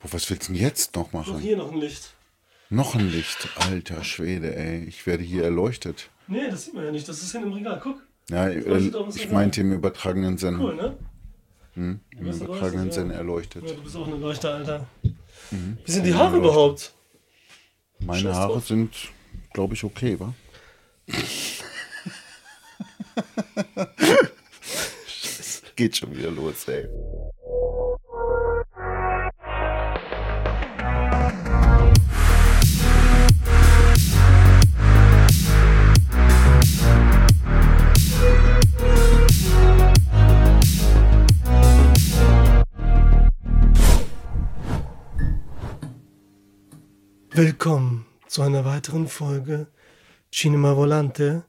Boah, was willst du denn jetzt noch Noch machen? hier noch ein Licht. Noch ein Licht. Alter Schwede, ey. Ich werde hier erleuchtet. Nee, das sieht man ja nicht. Das ist hin im Regal. Guck. Ja, äh, ich meinte im übertragenen Sinn. Cool, ne? Hm, Im übertragenen erleuchtet, Sinn erleuchtet. Ja, du bist auch eine Leuchte, Alter. Mhm. Wie sind die Haare überhaupt? Meine Scheiß Haare drauf. sind, glaube ich, okay, wa? Geht schon wieder los, ey. Willkommen zu einer weiteren Folge Cinema Volante.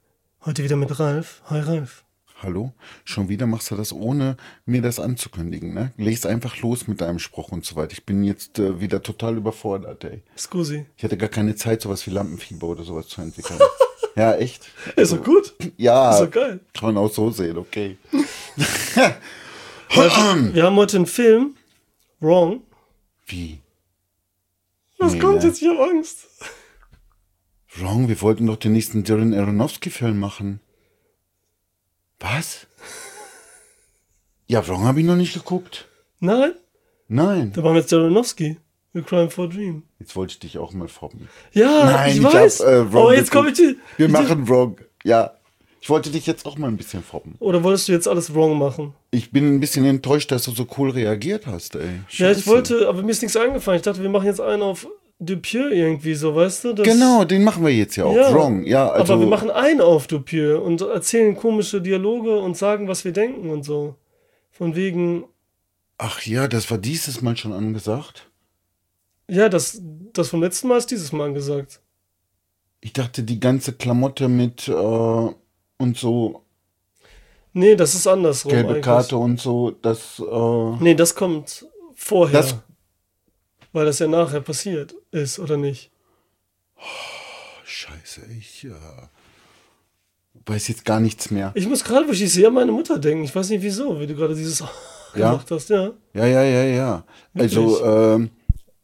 Heute wieder mit Ralf. Hi Ralf. Hallo? Schon wieder machst du das, ohne mir das anzukündigen, ne? Legst einfach los mit deinem Spruch und so weiter. Ich bin jetzt äh, wieder total überfordert, ey. Scusi. Ich hatte gar keine Zeit, sowas wie Lampenfieber oder sowas zu entwickeln. ja, echt? Ist doch gut. Ja, Ist doch geil. kann man auch so sehen, okay. Wir haben heute einen Film. Wrong. Wie? Was Nee, kommt ne? jetzt? Ich hab Angst. Wrong, wir wollten doch den nächsten Darren Aronofsky-Film machen. Was? Ja, Wrong habe ich noch nicht geguckt. Nein, Nein. da machen wir jetzt Aronofsky. A Crime for a Dream. Jetzt wollte ich dich auch mal fobben. Ja, Nein, ich ich weiß. hab, äh, Wrong oh, jetzt komme ich. Wir machen Wrong. Ja. Ich wollte dich jetzt auch mal ein bisschen fobben. Oder wolltest du jetzt alles wrong machen? Ich bin ein bisschen enttäuscht, dass du so cool reagiert hast, ey. Ja, ich Scheiße. wollte, aber mir ist nichts eingefallen. Ich dachte, wir machen jetzt einen auf Dupieux irgendwie so, weißt du? Genau, den machen wir jetzt ja auch. Ja, Wrong. Ja, also. aber wir machen einen auf Dupieux und erzählen komische Dialoge und sagen, was wir denken und so. Von wegen, Ach ja, das war dieses Mal schon angesagt. ja, das, das vom letzten Mal ist dieses Mal angesagt. Ich dachte, die ganze Klamotte mit äh, und so Nee, das ist andersrum. gelbe eigentlich. Karte und so, das. Äh, Nee, das kommt vorher. Das- weil das ja nachher passiert ist, oder nicht? Scheiße, ich äh, weiß jetzt gar nichts mehr. Ich muss gerade, wo ich sehe, an meine Mutter denken. Ich weiß nicht wieso, wie du gerade dieses Ja? gemacht hast, ja. Ja, ja, ja, ja. Also, Wirklich? ähm,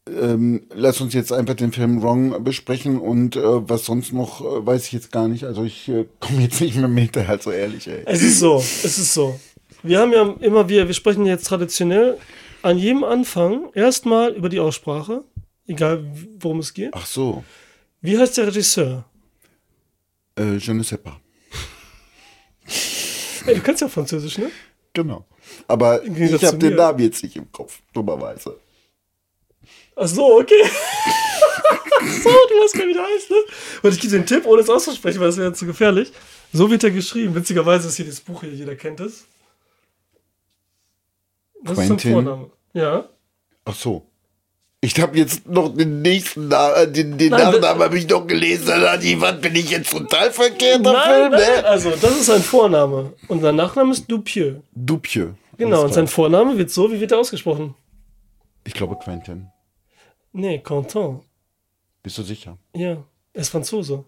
ähm, lass uns jetzt einfach den Film Wrong besprechen und äh, was sonst noch, äh, weiß ich jetzt gar nicht. Also ich äh, komme jetzt nicht mehr mit, also ehrlich, ey. Es ist so, es ist so. Wir haben ja immer wir, wir sprechen jetzt traditionell an jedem Anfang erstmal über die Aussprache, egal worum es geht. Ach so, Wie heißt der Regisseur? äh, je ne sais pas. Ey, du kannst ja Französisch, ne? Genau. Aber ich habe den. Namen jetzt nicht im Kopf, dummerweise. Ach so, okay. so, du weißt gar nicht, wie der heißt, ne? Und ich gebe dir einen Tipp, ohne es auszusprechen, weil das wäre zu gefährlich. So wird er geschrieben. Witzigerweise ist hier das Buch hier, jeder kennt es. Das ist Quentin? ein Vorname. Ja. Ach so. Ich habe jetzt noch den nächsten Namen, äh, den, den Nein, Nachnamen habe ich noch gelesen. Adi, was bin ich jetzt total verkehrter Nein, Film, nein, ne? also das ist sein Vorname. Und sein Nachname ist Dupieux. Dupieux. Genau, und sein. Vorname wird so, wie wird er ausgesprochen? Ich glaube Quentin. Nee, Quentin. Bist du sicher? Ja, er ist Franzose.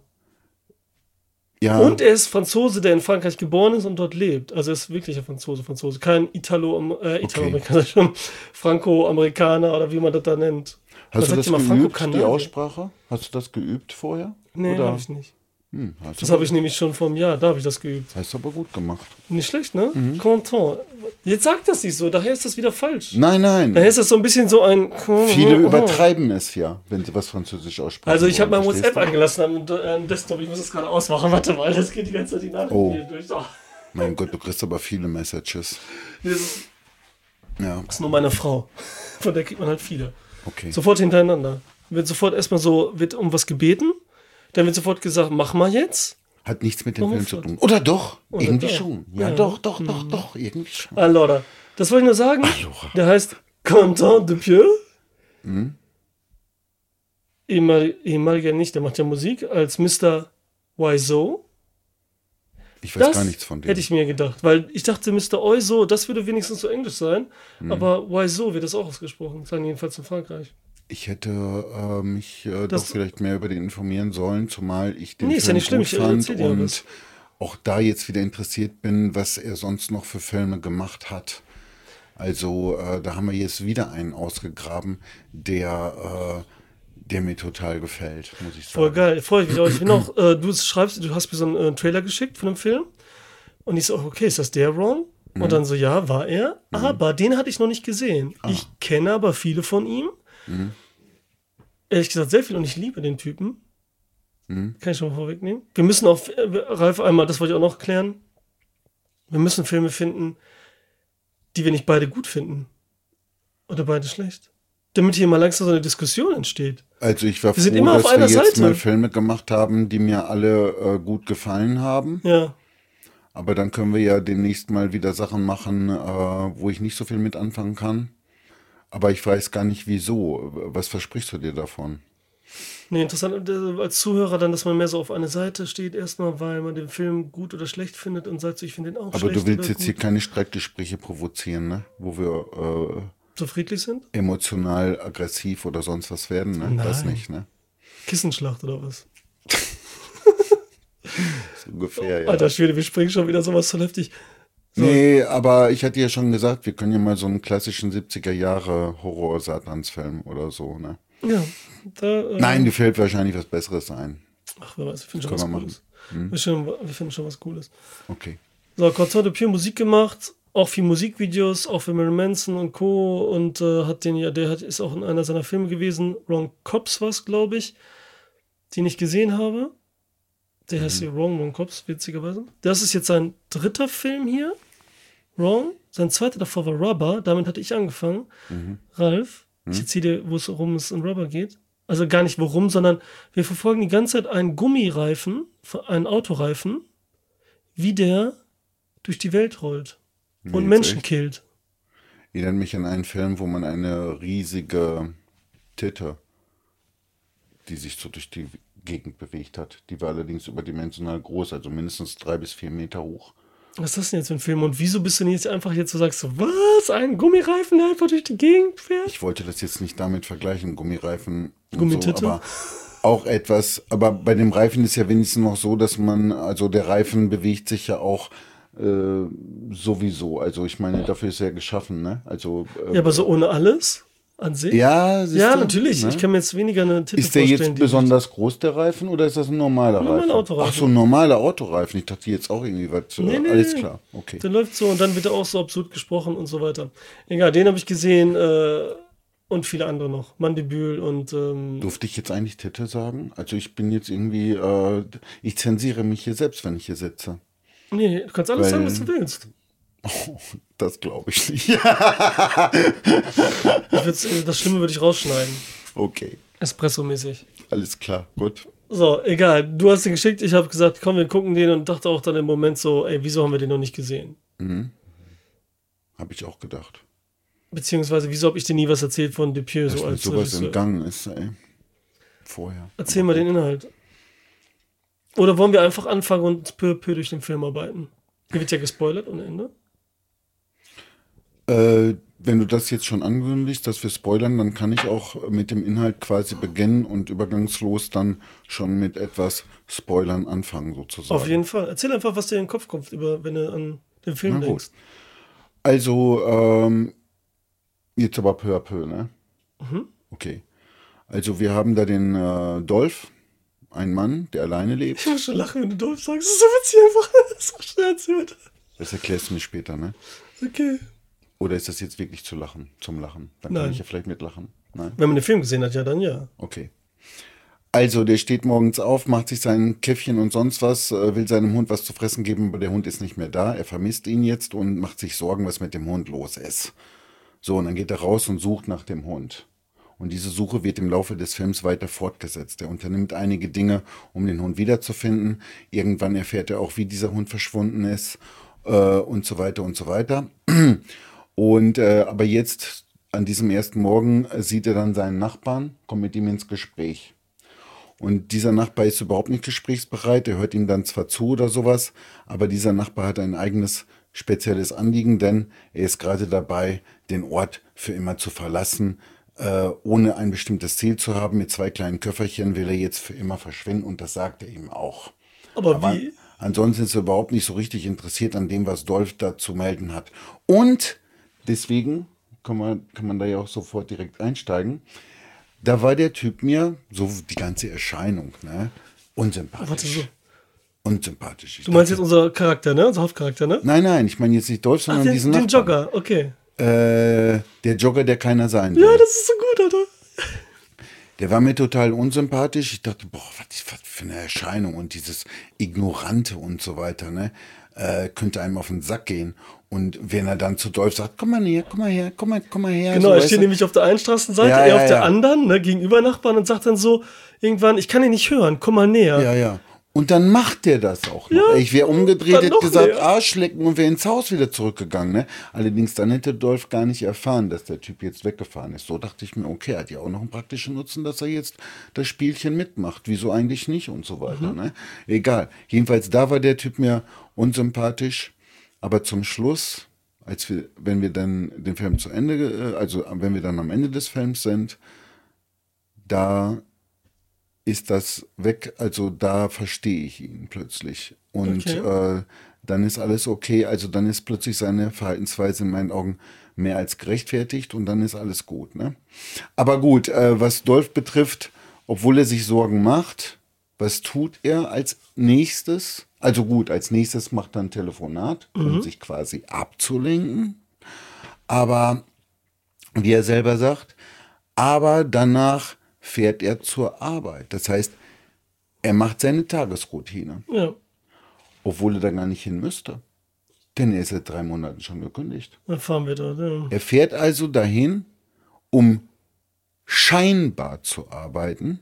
Ja. Und er ist Franzose, der in Frankreich geboren ist und dort lebt. Also er ist wirklicher Franzose, Franzose. Kein Italo, äh, Italo-Amerikaner, schon Franco-Amerikaner oder wie man das da nennt. Hast Was du das geübt, die? Aussprache? Hast du das geübt vorher? Nee, habe ich nicht. Hm, Das habe ich nämlich schon vor einem Jahr, da habe ich das geübt. Hast du aber gut gemacht. Nicht schlecht, ne? Mhm. Quentin. Jetzt sagt das nicht so, daher ist das wieder falsch. Nein, nein. Daher ist das so ein bisschen so ein... Viele übertreiben es ja, wenn sie was Französisch aussprechen. Also ich habe mein WhatsApp angelassen am am Desktop. Ich muss das gerade ausmachen. Warte mal, das geht die ganze Zeit die Nachrichten Oh. hier durch. Oh. Mein Gott, du kriegst aber viele Messages. Das ist Ja, ist nur meine Frau. Von der kriegt man halt viele. okay. Sofort hintereinander. Wird sofort erstmal so, wird um was gebeten. Dann wird sofort gesagt, mach mal jetzt. Hat nichts mit dem Warum Film zu tun. Oder doch? Oder irgendwie doch. schon. Ja, Ja. doch, doch, doch, doch. Irgendwie schon. Allora. Das wollte ich nur sagen. Allora. Der heißt Quentin Dupieux. Mhm. Ehemal, ehemaliger nicht, der macht ja Musik als Mr. Wiseau. Ich weiß Das gar nichts von dem. hätte ich mir gedacht, weil ich dachte, Mr. Oizo, das würde wenigstens so englisch sein, Mhm. aber Wiseau wird das auch ausgesprochen, sagen jedenfalls in Frankreich. Ich hätte äh, mich äh, doch vielleicht mehr über den informieren sollen, zumal ich den Nee, ist ja Film nicht schlimm, gut ich fand und was. auch da jetzt wieder interessiert bin, was er sonst noch für Filme gemacht hat. Also äh, da haben wir jetzt wieder einen ausgegraben, der, äh, der mir total gefällt, muss ich sagen. Voll geil, freue ich mich auch. Ich bin auch, äh, du schreibst, du hast mir so einen äh, Trailer geschickt von einem Film und ich so, okay, ist das der Ron? Mhm. Und dann so, ja, war er, aber den hatte ich noch nicht gesehen. Ah. Ich kenne aber viele von ihm. Mhm. Ehrlich gesagt, sehr viel und ich liebe den Typen. Mhm. Kann ich schon mal vorwegnehmen. Wir müssen auf, äh, Ralf, einmal, das wollte ich auch noch klären. Wir müssen Filme finden, die wir nicht beide gut finden. Oder beide schlecht. Damit hier mal langsam so eine Diskussion entsteht. Also ich war Wir froh, dass wir jetzt Seite. mal Filme gemacht haben, die mir alle äh, gut gefallen haben. Ja. Aber dann können wir ja demnächst mal wieder Sachen machen, äh, wo ich nicht so viel mit anfangen kann. Aber ich weiß gar nicht wieso. Was versprichst du dir davon? Nee, interessant äh, als Zuhörer dann, dass man mehr so auf eine Seite steht, erstmal, weil man den Film gut oder schlecht findet und sagt so, ich finde den auch Aber schlecht. du willst jetzt gut. hier keine Streitgespräche provozieren, ne? Wo wir so friedlich sind? äh, emotional aggressiv oder sonst was werden, ne? Das Nein. nicht, ne? Kissenschlacht oder was? So ungefähr, ja. Alter Schwede, wir springen schon wieder sowas so heftig. Nee, aber ich hatte ja schon gesagt, wir können ja mal so einen klassischen 70er Jahre Horror-Satansfilm oder so, ne? Ja, da. Äh, Nein, dir fällt wahrscheinlich was Besseres ein. Ach, wer weiß, wir finden schon was Cooles. Wir, schon, wir finden schon was Cooles. Okay. So, de Pure Musik gemacht, auch viel Musikvideos, auch für Marilyn Manson und Co. Und äh, hat den ja, der hat, ist auch in einer seiner Filme gewesen. Wrong Cops war es, glaube ich, den ich gesehen habe. Der heißt hier Wrong, Wrong Cops, witzigerweise. Das ist jetzt sein dritter Film hier. Wrong. Sein zweiter davor war Rubber. Damit hatte ich angefangen. Ralf, ich erzähle dir, wo es- worum es in Rubber geht. Also gar nicht worum, sondern wir verfolgen die ganze Zeit einen Gummireifen, einen Autoreifen, wie der durch die Welt rollt und jetzt Menschen echt? killt. Erinnert mich an einen Film, wo man eine riesige Titte, die sich so durch die Gegend bewegt hat. Die war allerdings überdimensional groß, also mindestens drei bis vier Meter hoch. Was ist das denn jetzt für ein Film? Und wieso bist du denn jetzt einfach jetzt so sagst, was? Ein Gummireifen, der einfach durch die Gegend fährt? Ich wollte das jetzt nicht damit vergleichen, Gummireifen Gummititte? so, aber auch etwas, aber bei dem Reifen ist ja wenigstens noch so, dass man, also der Reifen bewegt sich ja auch äh, sowieso. Also ich meine, dafür ist er geschaffen, ne? Also äh, Ja, aber so ohne alles an sich? ja, Ja, du, natürlich. ne? Ich kann mir jetzt weniger eine Titel Ist der jetzt besonders groß, der Reifen, oder ist das ein normaler Normaler Reifen? Autoreifen. Ach so, ein normaler Autoreifen. Ich dachte jetzt auch irgendwie was. Nee, äh, nee, alles nee. klar, okay. Der läuft so und dann wird er auch so absurd gesprochen und so weiter. Egal, den habe ich gesehen äh, und viele andere noch. Mandibül und ähm, Durfte ich jetzt eigentlich Titte sagen? Also ich bin jetzt irgendwie, äh, ich zensiere mich hier selbst, wenn ich hier sitze. nee, du kannst alles Weil- sagen, was du willst. Oh, das glaube ich nicht. Ich äh, das Schlimme würde ich rausschneiden. okay, Espresso-mäßig. alles klar, gut. So, egal. Du hast den geschickt, ich habe gesagt, komm, wir gucken den und dachte auch dann im Moment so, ey, wieso haben wir den noch nicht gesehen? Habe ich auch gedacht. Beziehungsweise, wieso habe ich dir nie was erzählt von Depieux so als sowas Regisseur? entgangen ist, ey. Vorher. Erzähl mal den Inhalt. Oder wollen wir einfach anfangen und peu peu durch den Film arbeiten? Hier wird ja gespoilert ohne Ende. Äh, wenn du das jetzt schon ankündigst, dass wir spoilern, dann kann ich auch mit dem Inhalt quasi beginnen und übergangslos dann schon mit etwas Spoilern anfangen, sozusagen. Auf jeden Fall. Erzähl einfach, was dir in den Kopf kommt, über, wenn du an den Film Na gut. denkst. Also, ähm, jetzt aber peu à peu, ne? Mhm. Okay. Also, wir haben da den äh, Dolph, ein Mann, der alleine lebt. Ich muss schon lachen, wenn du Dolph sagst. Das ist so witzig einfach. Das ist so schnell erzählt. Das erklärst du mir später, ne? Okay. Oder ist das jetzt wirklich zu lachen, zum Lachen? Dann Nein. kann ich ja vielleicht mitlachen. Nein? Wenn man den Film gesehen hat, ja, dann ja. Okay. Also, der steht morgens auf, macht sich sein Käffchen und sonst was, äh, will seinem Hund was zu fressen geben, aber der Hund ist nicht mehr da. Er vermisst ihn jetzt und macht sich Sorgen, was mit dem Hund los ist. So, und dann geht er raus und sucht nach dem Hund. Und diese Suche wird im Laufe des Films weiter fortgesetzt. Er unternimmt einige Dinge, um den Hund wiederzufinden. Irgendwann erfährt er auch, wie dieser Hund verschwunden ist äh, und so weiter und so weiter. Und äh, aber jetzt an diesem ersten Morgen äh, sieht er dann seinen Nachbarn, kommt mit ihm ins Gespräch. Und dieser Nachbar ist überhaupt nicht gesprächsbereit. Er hört ihm dann zwar zu oder sowas, aber dieser Nachbar hat ein eigenes spezielles Anliegen, denn er ist gerade dabei, den Ort für immer zu verlassen, äh, ohne ein bestimmtes Ziel zu haben. Mit zwei kleinen Köfferchen will er jetzt für immer verschwinden und das sagt er ihm auch. Aber, Aber wie? ansonsten ist er überhaupt nicht so richtig interessiert an dem, was Dolph da zu melden hat. Und deswegen kann man, kann man da ja auch sofort direkt einsteigen. Da war der Typ mir, so die ganze Erscheinung, ne, unsympathisch. Warte so. Unsympathisch. Ich Du meinst jetzt dachte- unser Charakter, ne? Unser Hauptcharakter, ne? Nein, nein, ich meine jetzt nicht Ach, sondern den, diesen den Nachbarn. Jogger, okay. Äh, der Jogger, der keiner sein will. Ja, das ist so gut, Alter. Der war mir total unsympathisch. Ich dachte, boah, was was für eine Erscheinung und dieses Ignorante und so weiter, ne? Äh, könnte einem auf den Sack gehen. Und wenn er dann zu Dolph sagt, komm mal her, komm mal her, komm mal, komm mal her. Genau, so, er steht nämlich auf der einen Straßenseite, Ja, er ja, auf der ja. anderen, ne, gegenüber Nachbarn und sagt dann so irgendwann, ich kann ihn nicht hören, komm mal näher. Ja, ja. Und dann macht der das auch noch. Ja, ich wäre umgedreht, hätte gesagt, mehr. Arschlecken und wäre ins Haus wieder zurückgegangen. Ne? Allerdings dann hätte Dolph gar nicht erfahren, dass der Typ jetzt weggefahren ist. So dachte ich mir, okay, hat ja auch noch einen praktischen Nutzen, dass er jetzt das Spielchen mitmacht. Wieso eigentlich nicht und so weiter. Mhm. Ne? Egal. Jedenfalls da war der Typ mir unsympathisch. Aber zum Schluss, als wir, wenn wir dann den Film zu Ende, äh, also wenn wir dann am Ende des Films sind, da ist das weg, also da verstehe ich ihn plötzlich. Und Okay. äh, dann ist alles okay, also dann ist plötzlich seine Verhaltensweise in meinen Augen mehr als gerechtfertigt und dann ist alles gut. Ne? Aber gut, äh, was Dolph betrifft, obwohl er sich Sorgen macht, was tut er als nächstes? Also gut, als nächstes macht er ein Telefonat, um sich quasi abzulenken. Aber wie er selber sagt, aber danach fährt er zur Arbeit. Das heißt, er macht seine Tagesroutine, Ja, obwohl er da gar nicht hin müsste. Denn er ist seit drei Monaten schon gekündigt. dann fahren wir dort. Ja. Er fährt also dahin, um scheinbar zu arbeiten,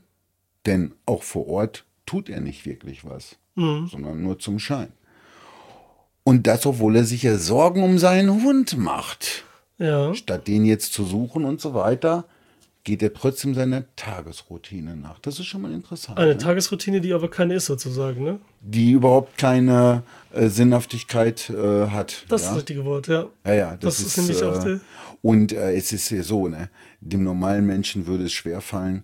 denn auch vor Ort tut er nicht wirklich was, sondern nur zum Schein. Und das, obwohl er sich ja Sorgen um seinen Hund macht. ja. Statt den jetzt zu suchen und so weiter, geht er trotzdem seiner Tagesroutine nach. Das ist schon mal interessant. Eine ne? Tagesroutine, die aber keine ist sozusagen, ne? Die überhaupt keine äh, Sinnhaftigkeit äh, hat. Das ist ja? das richtige Wort, ja. Ja, ja, das, Das ist nämlich auch äh, der- Und äh, es ist ja so, ne? Dem normalen Menschen würde es schwerfallen,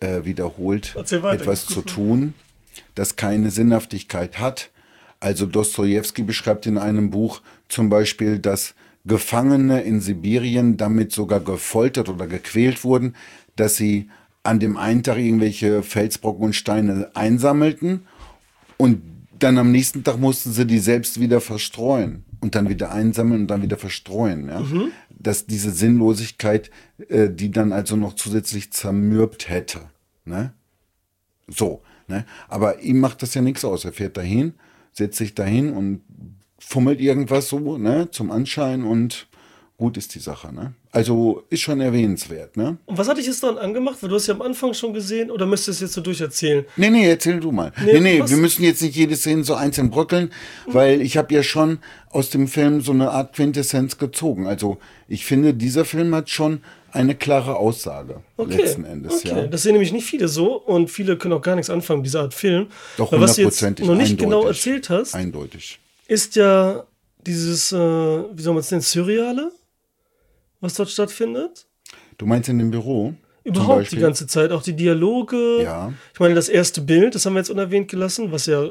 äh, wiederholt etwas zu tun, das keine Sinnhaftigkeit hat. Also Dostoevsky beschreibt in einem Buch zum Beispiel, dass Gefangene in Sibirien damit sogar gefoltert oder gequält wurden, dass sie an dem einen Tag irgendwelche Felsbrocken und Steine einsammelten und dann am nächsten Tag mussten sie die selbst wieder verstreuen und dann wieder einsammeln und dann wieder verstreuen. Ja? Dass diese Sinnlosigkeit, äh, die dann also noch zusätzlich zermürbt hätte. Ne? So. Ne? Aber ihm macht das ja nichts aus. Er fährt dahin, setzt sich dahin und fummelt irgendwas so ne? zum Anschein und gut ist die Sache. Ne? Also ist schon erwähnenswert. Ne? Und was hatte ich jetzt dann angemacht? Weil du hast ja am Anfang schon gesehen, oder müsstest du es jetzt so durcherzählen? Nee, nee, erzähl du mal. Nee, Nee, nee, wir müssen jetzt nicht jede Szene so einzeln bröckeln, weil ich habe ja schon aus dem Film so eine Art Quintessenz gezogen. Also ich finde, dieser Film hat schon eine klare Aussage Okay, letzten Endes. okay. Ja. das sehen nämlich nicht viele so und viele können auch gar nichts anfangen mit dieser Art Film. Doch Weil was du jetzt noch nicht genau erzählt hast, Eindeutig. ist ja dieses, äh, wie soll man es nennen, Surreale, was dort stattfindet. Du meinst in dem Büro? Überhaupt die ganze Zeit, auch die Dialoge. Ja. Ich meine, das erste Bild, das haben wir jetzt unerwähnt gelassen, was ja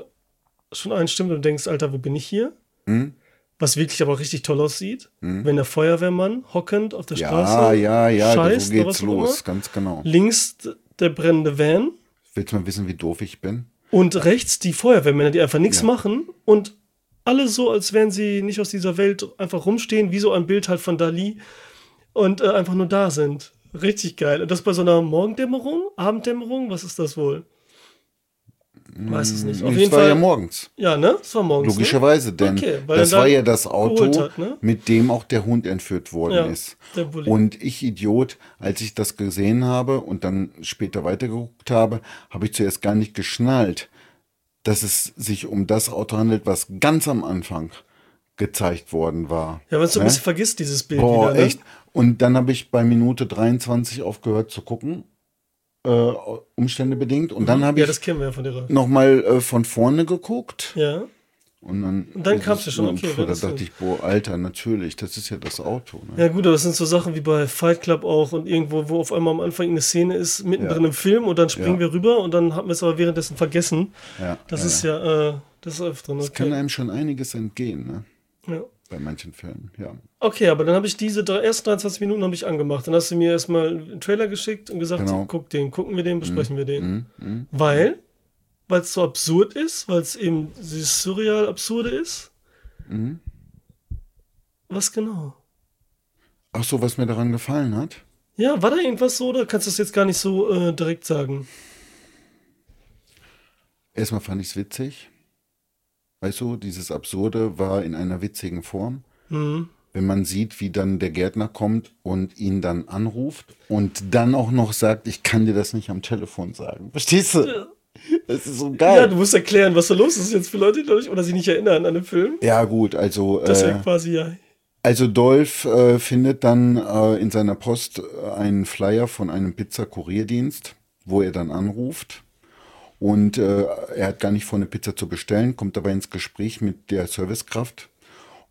schon einstimmt und du denkst, Alter, wo bin ich hier? Hm? Was wirklich aber auch richtig toll aussieht, wenn der Feuerwehrmann hockend auf der Ja, Straße ja, ja, scheißt so oder geht's los, ganz genau. Links der brennende Van Willst du mal wissen, wie doof ich bin? und rechts die Feuerwehrmänner, die einfach nichts machen und alle so, als wären sie nicht aus dieser Welt einfach rumstehen, wie so ein Bild halt von Dali und äh, einfach nur da sind. Richtig geil. Und das bei so einer Morgendämmerung, Abenddämmerung, was ist das wohl? Weiß es nicht. Auf Es jeden war Fall. ja morgens. Ja, ne? Das war morgens. Logischerweise, denn Okay, weil das war ja das Auto, hat, ne? mit dem auch der Hund entführt worden Ja, ist. der Bulli. Und ich Idiot, als ich das gesehen habe und dann später weitergeguckt habe, habe ich zuerst gar nicht geschnallt, dass es sich um das Auto handelt, was ganz am Anfang gezeigt worden war. Ja, wenn du ein Ne? bisschen vergisst, dieses Bild Boah, wieder, ne? echt. Und dann habe ich bei Minute 23 aufgehört zu gucken, äh, Umstände bedingt. Und dann habe Mhm. Ja, ich ja nochmal äh, von vorne geguckt. Ja. Und dann, Und dann ist kam's es- ja schon, okay, Da dachte ich, boah, Alter, natürlich, das ist ja das Auto. Ne? Ja, gut, aber das sind so Sachen wie bei Fight Club auch und irgendwo, wo auf einmal am Anfang eine Szene ist, mittendrin Ja. im Film und dann springen Ja. wir rüber und dann haben wir es aber währenddessen vergessen. Ja, Das ja, ist ja, äh, das ist öfter drin. Das kann Okay. einem schon einiges entgehen. Ne? Ja. Bei manchen Filmen, ja. Okay, aber dann habe ich diese drei, ersten 23 Minuten habe ich angemacht. Dann hast du mir erstmal einen Trailer geschickt und gesagt, Genau. guck den, gucken wir den, besprechen wir den. Mhm, mhm. Weil, weil es so absurd ist, weil es eben dieses surreal absurde ist. Mhm. Was genau? Ach so, was mir daran gefallen hat? Ja, war da irgendwas so oder kannst du das jetzt gar nicht so äh, direkt sagen? Erstmal fand ich es witzig. Weißt du, dieses Absurde war in einer witzigen Form. Mhm. Wenn man sieht, wie dann der Gärtner kommt und ihn dann anruft und dann auch noch sagt, ich kann dir das nicht am Telefon sagen. Verstehst du? Ja. Das ist so Ja, geil. du musst erklären, was da los ist jetzt für Leute, die sich oder sich nicht erinnern an den Film. Ja, gut, also. Das Äh, ja quasi ja. Also Dolph äh, findet dann äh, in seiner Post äh, einen Flyer von einem Pizza-Kurierdienst, wo er dann anruft. Und äh, er hat gar nicht vor, eine Pizza zu bestellen, kommt aber ins Gespräch mit der Servicekraft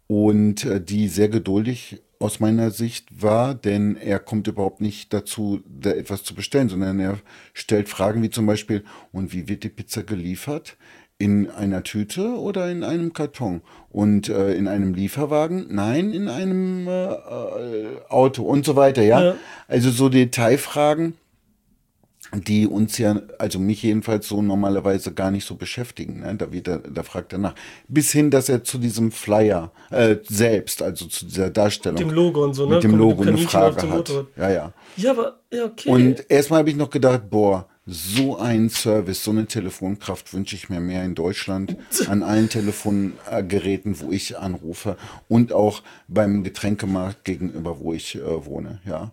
und äh, die sehr geduldig aus meiner Sicht war, denn er kommt überhaupt nicht dazu, da etwas zu bestellen, sondern er stellt Fragen wie zum Beispiel, und wie wird die Pizza geliefert? In einer Tüte oder in einem Karton? Und äh, in einem Lieferwagen? Nein, in einem äh, äh, Auto und so weiter, ja? Ja. Also so Detailfragen, die uns ja, also mich jedenfalls so normalerweise gar nicht so beschäftigen. Ne? Da, wird er, da fragt er nach. Bis hin, dass er zu diesem Flyer äh, selbst, also zu dieser Darstellung, Dem Logo und so, ne? mit dem Kommt Logo eine Frage hat. Ja, ja. Ja, aber, ja, okay. Und erstmal habe ich noch gedacht, boah, so ein Service, so eine Telefonkraft wünsche ich mir mehr in Deutschland an allen Telefongeräten, wo ich anrufe und auch beim Getränkemarkt gegenüber, wo ich äh, wohne. Ja,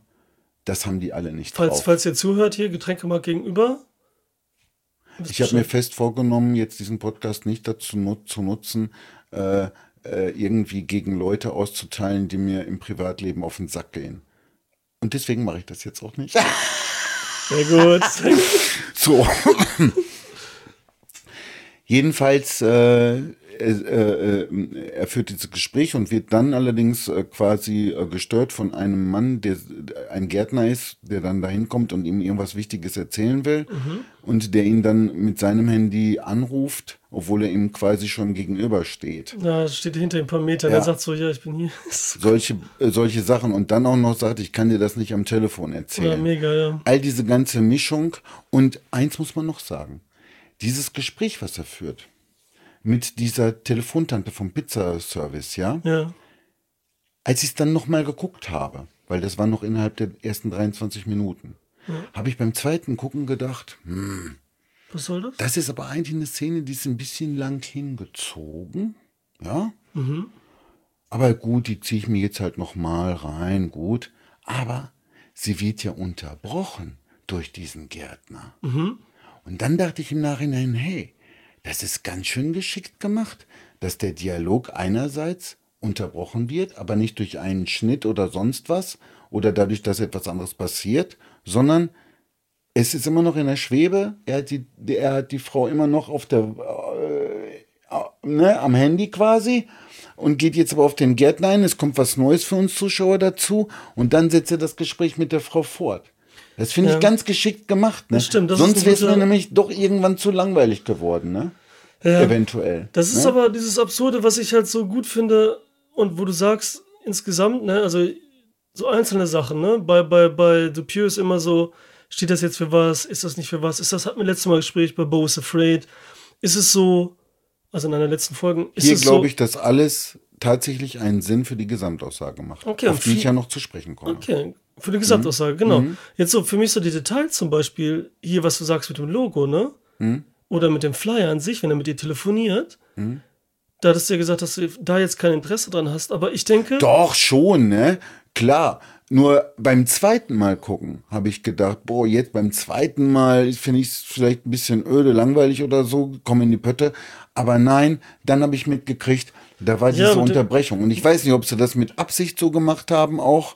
das haben die alle nicht falls, drauf. falls ihr zuhört, hier, Getränkemarkt gegenüber. Ich habe mir fest vorgenommen, jetzt diesen Podcast nicht dazu nut zu nutzen, äh, äh, irgendwie gegen Leute auszuteilen, die mir im Privatleben auf den Sack gehen. Und deswegen mache ich das jetzt auch nicht. Sehr gut. So. Jedenfalls, äh, äh, äh, er führt dieses Gespräch und wird dann allerdings äh, quasi gestört von einem Mann, der ein Gärtner ist, der dann dahin kommt und ihm irgendwas Wichtiges erzählen will und der ihn dann mit seinem Handy anruft, obwohl er ihm quasi schon gegenübersteht. Ja, steht hinter ihm ein paar Metern. Ja. Er sagt so, ja, ich bin hier. Solche, äh, solche Sachen und dann auch noch sagt, ich kann dir das nicht am Telefon erzählen. Ja, mega, ja. all diese ganze Mischung. Und eins muss man noch sagen. Dieses Gespräch, was er führt, mit dieser Telefontante vom Pizzaservice, ja, Ja. als ich es dann nochmal geguckt habe, weil das war noch innerhalb der ersten 23 Minuten, habe ich beim zweiten Gucken gedacht, hm, Was soll das? das ist aber eigentlich eine Szene, die ist ein bisschen lang hingezogen, ja. Aber gut, die ziehe ich mir jetzt halt nochmal rein, gut. Aber sie wird ja unterbrochen durch diesen Gärtner. Und dann dachte ich im Nachhinein, hey, das ist ganz schön geschickt gemacht, dass der Dialog einerseits unterbrochen wird, aber nicht durch einen Schnitt oder sonst was oder dadurch, dass etwas anderes passiert, sondern es ist immer noch in der Schwebe. Er hat die, er hat die Frau immer noch auf der, äh, ne, am Handy quasi und geht jetzt aber auf den Gärtner ein. Es kommt was Neues für uns Zuschauer dazu und dann setzt er das Gespräch mit der Frau fort. Das finde Ja. ich ganz geschickt gemacht. Ne? Das stimmt, das Sonst wäre es mir nämlich doch irgendwann zu langweilig geworden. Ne? Ja. Eventuell. Das ist ne? aber dieses Absurde, was ich halt so gut finde und wo du sagst, insgesamt, ne, also so einzelne Sachen, ne, bei, bei, bei Dupieux ist immer so, steht das jetzt für was, ist das nicht für was, ist das, hatten wir letztes Mal Gespräch bei Bo is Afraid, ist es so, also in einer letzten Folge, ist Hier es so, glaube ich, dass alles tatsächlich einen Sinn für die Gesamtaussage macht, Okay, auf die ich ja noch zu sprechen komme. Okay, für die Gesamtaussage, genau. Mhm. Jetzt so, für mich so die Details zum Beispiel, hier, was du sagst mit dem Logo, ne? Mhm. Oder mit dem Flyer an sich, wenn er mit dir telefoniert. Da hattest du ja gesagt, dass du da jetzt kein Interesse dran hast, aber ich denke. Doch schon, ne? Klar. Nur beim zweiten Mal gucken habe ich gedacht, boah, jetzt beim zweiten Mal finde ich es vielleicht ein bisschen öde, langweilig oder so, komme in die Pötte. Aber nein, dann habe ich mitgekriegt, da war Ja, diese und- Unterbrechung. Und ich weiß nicht, ob sie das mit Absicht so gemacht haben auch.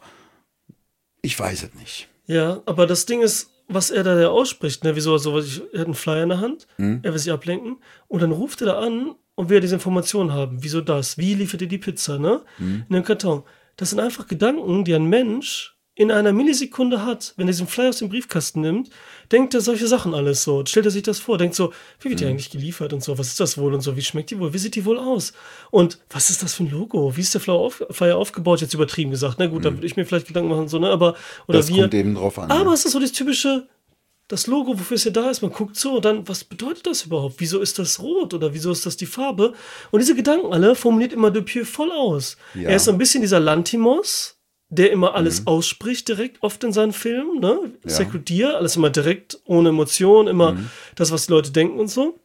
Ich weiß es nicht. Ja, aber das Ding ist, was er da ausspricht, ne, wieso so, ich, er hat einen Flyer in der Hand, Hm? er will sich ablenken und dann ruft er da an und will diese Informationen haben. Wieso das? Wie liefert er die Pizza, ne? Hm? In den Karton. Das sind einfach Gedanken, die ein Mensch in einer Millisekunde hat, wenn er diesen Flyer aus dem Briefkasten nimmt, denkt er solche Sachen alles so. Stellt er sich das vor, denkt so, wie wird die eigentlich geliefert und so, was ist das wohl und so, wie schmeckt die wohl, wie sieht die wohl aus? Und was ist das für ein Logo? Wie ist der Flyer, auf, Flyer aufgebaut? Jetzt übertrieben gesagt. Na gut, da würde ich mir vielleicht Gedanken machen, so, ne, aber, oder Das wir. kommt eben drauf an. Aber ne? es ist so das typische, das Logo, wofür es ja da ist, man guckt so und dann, was bedeutet das überhaupt? Wieso ist das rot oder wieso ist das die Farbe? Und diese Gedanken alle formuliert immer Dupieux voll aus. Ja. Er ist so ein bisschen dieser Lantimos, der immer alles ausspricht direkt, oft in seinen Filmen, ne? Ja. Deer, alles immer direkt, ohne Emotion, immer das, was die Leute denken und so.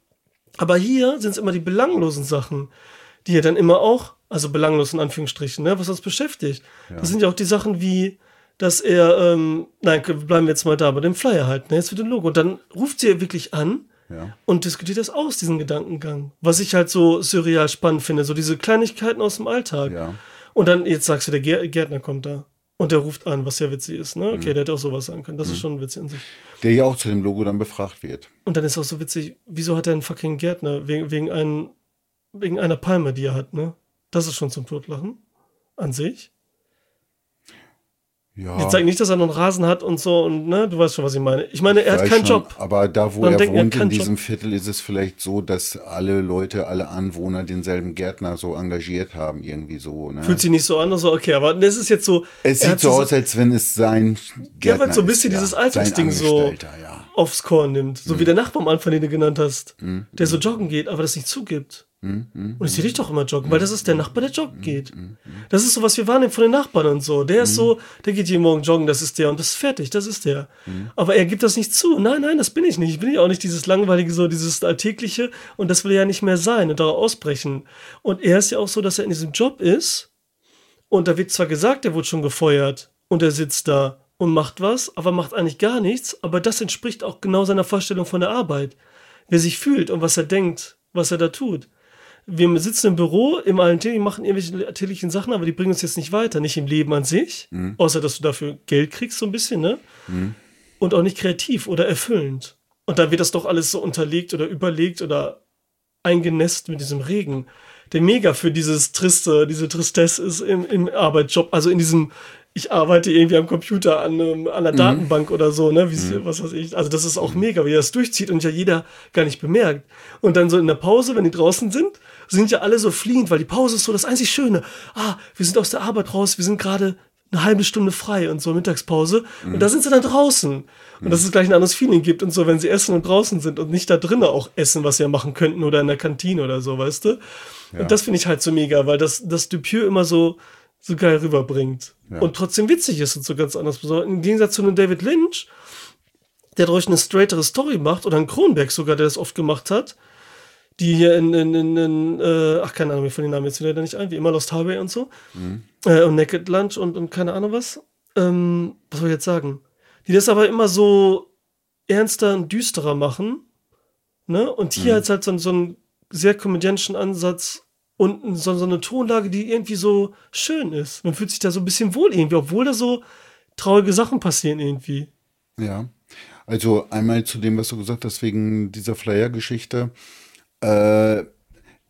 Aber hier sind es immer die belanglosen Sachen, die er dann immer auch, also belanglos in Anführungsstrichen, ne, was uns beschäftigt. Das sind ja auch die Sachen wie, dass er, ähm, nein, bleiben wir jetzt mal da bei dem Flyer halt, ne, jetzt mit dem Logo. Und dann ruft sie wirklich an Ja. und diskutiert das aus, diesen Gedankengang. Was ich halt so surreal spannend finde, so diese Kleinigkeiten aus dem Alltag. Ja. Und dann, jetzt sagst du, der Gär- Gärtner kommt da. Und der ruft an, was ja witzig ist, ne? Okay, der hätte auch sowas sagen können. Das ist schon witzig in sich. Der ja auch zu dem Logo dann befragt wird. Und dann ist auch so witzig, wieso hat er einen fucking Gärtner? Wegen, wegen, einen, wegen einer Palme, die er hat, ne? Das ist schon zum Totlachen. An sich. Ja. Jetzt sag nicht, dass er noch einen Rasen hat und so und ne, du weißt schon, was ich meine. Ich meine, er hat Weiß keinen schon, Job. Aber da, wo er denkt, er hat wohnt, in keinen diesem Job. Viertel, ist es vielleicht so, dass alle Leute, alle Anwohner denselben Gärtner so engagiert haben, irgendwie so. Ne? Fühlt sich nicht so an, so, okay, aber das ist jetzt so. es er sieht hat so aus, als wenn es sein Gärtner weil so ein bisschen ist, dieses ja. Alltagsding so- ja. aufs Korn nimmt. So Mhm. wie der Nachbar am Anfang, den du genannt hast, der so joggen geht, aber das nicht zugibt. Mhm, Und ich sehe dich doch immer joggen, weil das ist der Nachbar, der joggen geht. mhm. Das ist so, was wir wahrnehmen von den Nachbarn und so. Der ist so, der geht jeden Morgen joggen, das ist der und das ist fertig, das ist der. Mhm. Aber er gibt das nicht zu. Nein, nein, das bin ich nicht. Ich bin ja auch nicht dieses langweilige, so dieses alltägliche und das will er ja nicht mehr sein und darauf ausbrechen. Und er ist ja auch so, dass er in diesem Job ist und da wird zwar gesagt, er wurde schon gefeuert und er sitzt da und macht was, aber macht eigentlich gar nichts. Aber das entspricht auch genau seiner Vorstellung von der Arbeit. Wer sich fühlt und was er denkt, was er da tut. Wir sitzen im Büro, im Alltäglichen, machen irgendwelche alltäglichen Sachen, aber die bringen uns jetzt nicht weiter. Nicht im Leben an sich, außer dass du dafür Geld kriegst, so ein bisschen, ne? Und auch nicht kreativ oder erfüllend. Und dann wird das doch alles so unterlegt oder überlegt oder eingenässt mit diesem Regen, der mega für dieses Triste, diese Tristesse ist im, im Arbeitsjob, also in diesem, ich arbeite irgendwie am Computer an, einem, an einer Datenbank oder so, ne, wie was weiß ich. Also das ist auch mega, wie er das durchzieht und ja jeder gar nicht bemerkt. Und dann so in der Pause, wenn die draußen sind, sind ja alle so fliehend, weil die Pause ist so das einzig Schöne. Ah, wir sind aus der Arbeit raus, wir sind gerade eine halbe Stunde frei und so Mittagspause. Und da sind sie dann draußen. Und dass es gleich ein anderes Feeling gibt und so, wenn sie essen und draußen sind und nicht da drinnen auch essen, was sie ja machen könnten oder in der Kantine oder so, weißt du? Und das finde ich halt so mega, weil das, das Dupieux immer so, so geil rüberbringt. Und trotzdem witzig ist und so ganz anders. Im Gegensatz zu einem David Lynch, der durch eine straightere Story macht, oder ein Kronberg sogar, der das oft gemacht hat, die hier in, in, in, in äh, ach, keine Ahnung, mir von den Namen jetzt wieder nicht ein, wie immer Lost Highway und so, äh, und Naked Lunch und, und keine Ahnung was. Ähm, was soll ich jetzt sagen? Die das aber immer so ernster und düsterer machen, ne? Und hier hat halt so, so einen sehr komödiantischen Ansatz und so, so eine Tonlage, die irgendwie so schön ist. Man fühlt sich da so ein bisschen wohl irgendwie, obwohl da so traurige Sachen passieren irgendwie. Ja. Also einmal zu dem, was du gesagt hast, wegen dieser Flyer-Geschichte. Äh,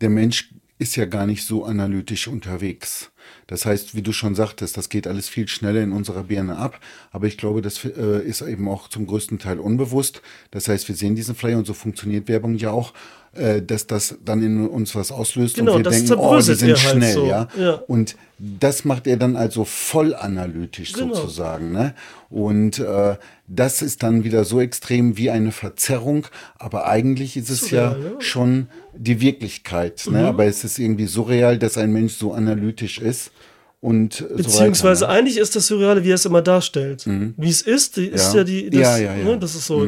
der Mensch ist ja gar nicht so analytisch unterwegs. Das heißt, wie du schon sagtest, das geht alles viel schneller in unserer Birne ab. Aber ich glaube, das äh, ist eben auch zum größten Teil unbewusst. Das heißt, wir sehen diesen Flyer und so funktioniert Werbung ja auch, äh, dass das dann in uns was auslöst Genau, und wir denken, oh, zerbröselt sind halt schnell, so. ja? Ja. Und das macht er dann also voll analytisch Genau. sozusagen. Ne? Und äh, das ist dann wieder so extrem wie eine Verzerrung, aber eigentlich ist es Surreal, ja ja. schon die Wirklichkeit. Mhm. Ne? Aber es ist irgendwie so real, dass ein Mensch so analytisch ist. Und so Beziehungsweise weiter, ne? eigentlich ist das Surreale, wie er es immer darstellt. Wie es ist, ist Ja. ja die, das, Ja, ja, ja. Ne, das ist so.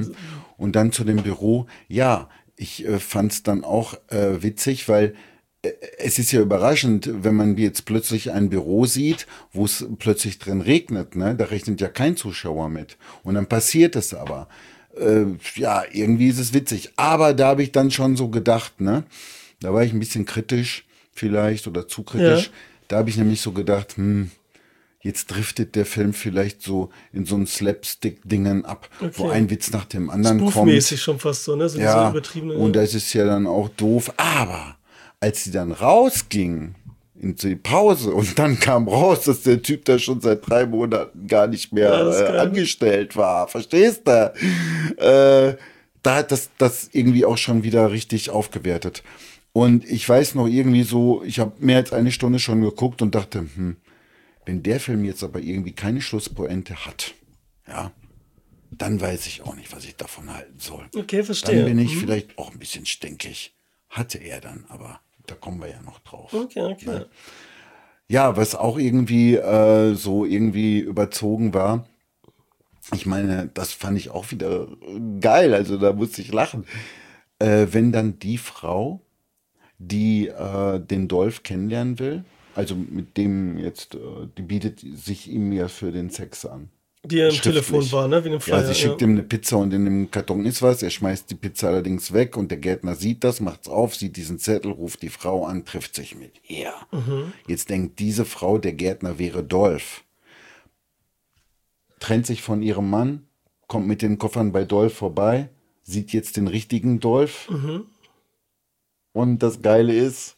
Und dann zu dem Büro, ja, ich äh, fand es dann auch äh, witzig, weil äh, es ist ja überraschend, wenn man jetzt plötzlich ein Büro sieht, wo es plötzlich drin regnet, ne? Da rechnet ja kein Zuschauer mit. Und dann passiert es aber. Äh, ja, irgendwie ist es witzig. Aber da habe ich dann schon so gedacht, ne? Da war ich ein bisschen kritisch, vielleicht, oder zu kritisch. Ja. Da habe ich nämlich so gedacht, hm, jetzt driftet der Film vielleicht so in so ein Slapstick-Dingen ab, wo Okay. ein Witz nach dem anderen kommt. Spoofmäßig schon fast so, ne? So Ja, diese übertriebene. und das ist ja dann auch doof. Aber als sie dann rausging in die Pause und dann kam raus, dass der Typ da schon seit drei Monaten gar nicht mehr Ja, äh, angestellt war. Verstehst du? Äh, da hat das, das irgendwie auch schon wieder richtig aufgewertet. Und ich weiß noch irgendwie so, ich habe mehr als eine Stunde schon geguckt und dachte, hm, wenn der Film jetzt aber irgendwie keine Schlusspointe hat, ja, dann weiß ich auch nicht, was ich davon halten soll. Okay, verstehe. Dann bin ich Mhm. vielleicht auch ein bisschen stinkig. Hatte er dann, aber da kommen wir ja noch drauf. Okay, okay. Ja, was auch irgendwie äh, so irgendwie überzogen war. Ich meine, das fand ich auch wieder geil. Also da musste ich lachen. Äh, wenn dann die Frau, die äh, den Dolph kennenlernen will, also mit dem jetzt, äh, die bietet sich ihm ja für den Sex an. Die am Schriftlich. Telefon war, ne? Wie im Flyer. Ja, sie schickt ihm eine Pizza und in dem Karton ist was. Er schmeißt die Pizza allerdings weg und der Gärtner sieht das, macht's auf, sieht diesen Zettel, ruft die Frau an, trifft sich mit ihr. Jetzt denkt diese Frau, der Gärtner wäre Dolph. Trennt sich von ihrem Mann, kommt mit den Koffern bei Dolph vorbei, sieht jetzt den richtigen Dolph. Und das Geile ist,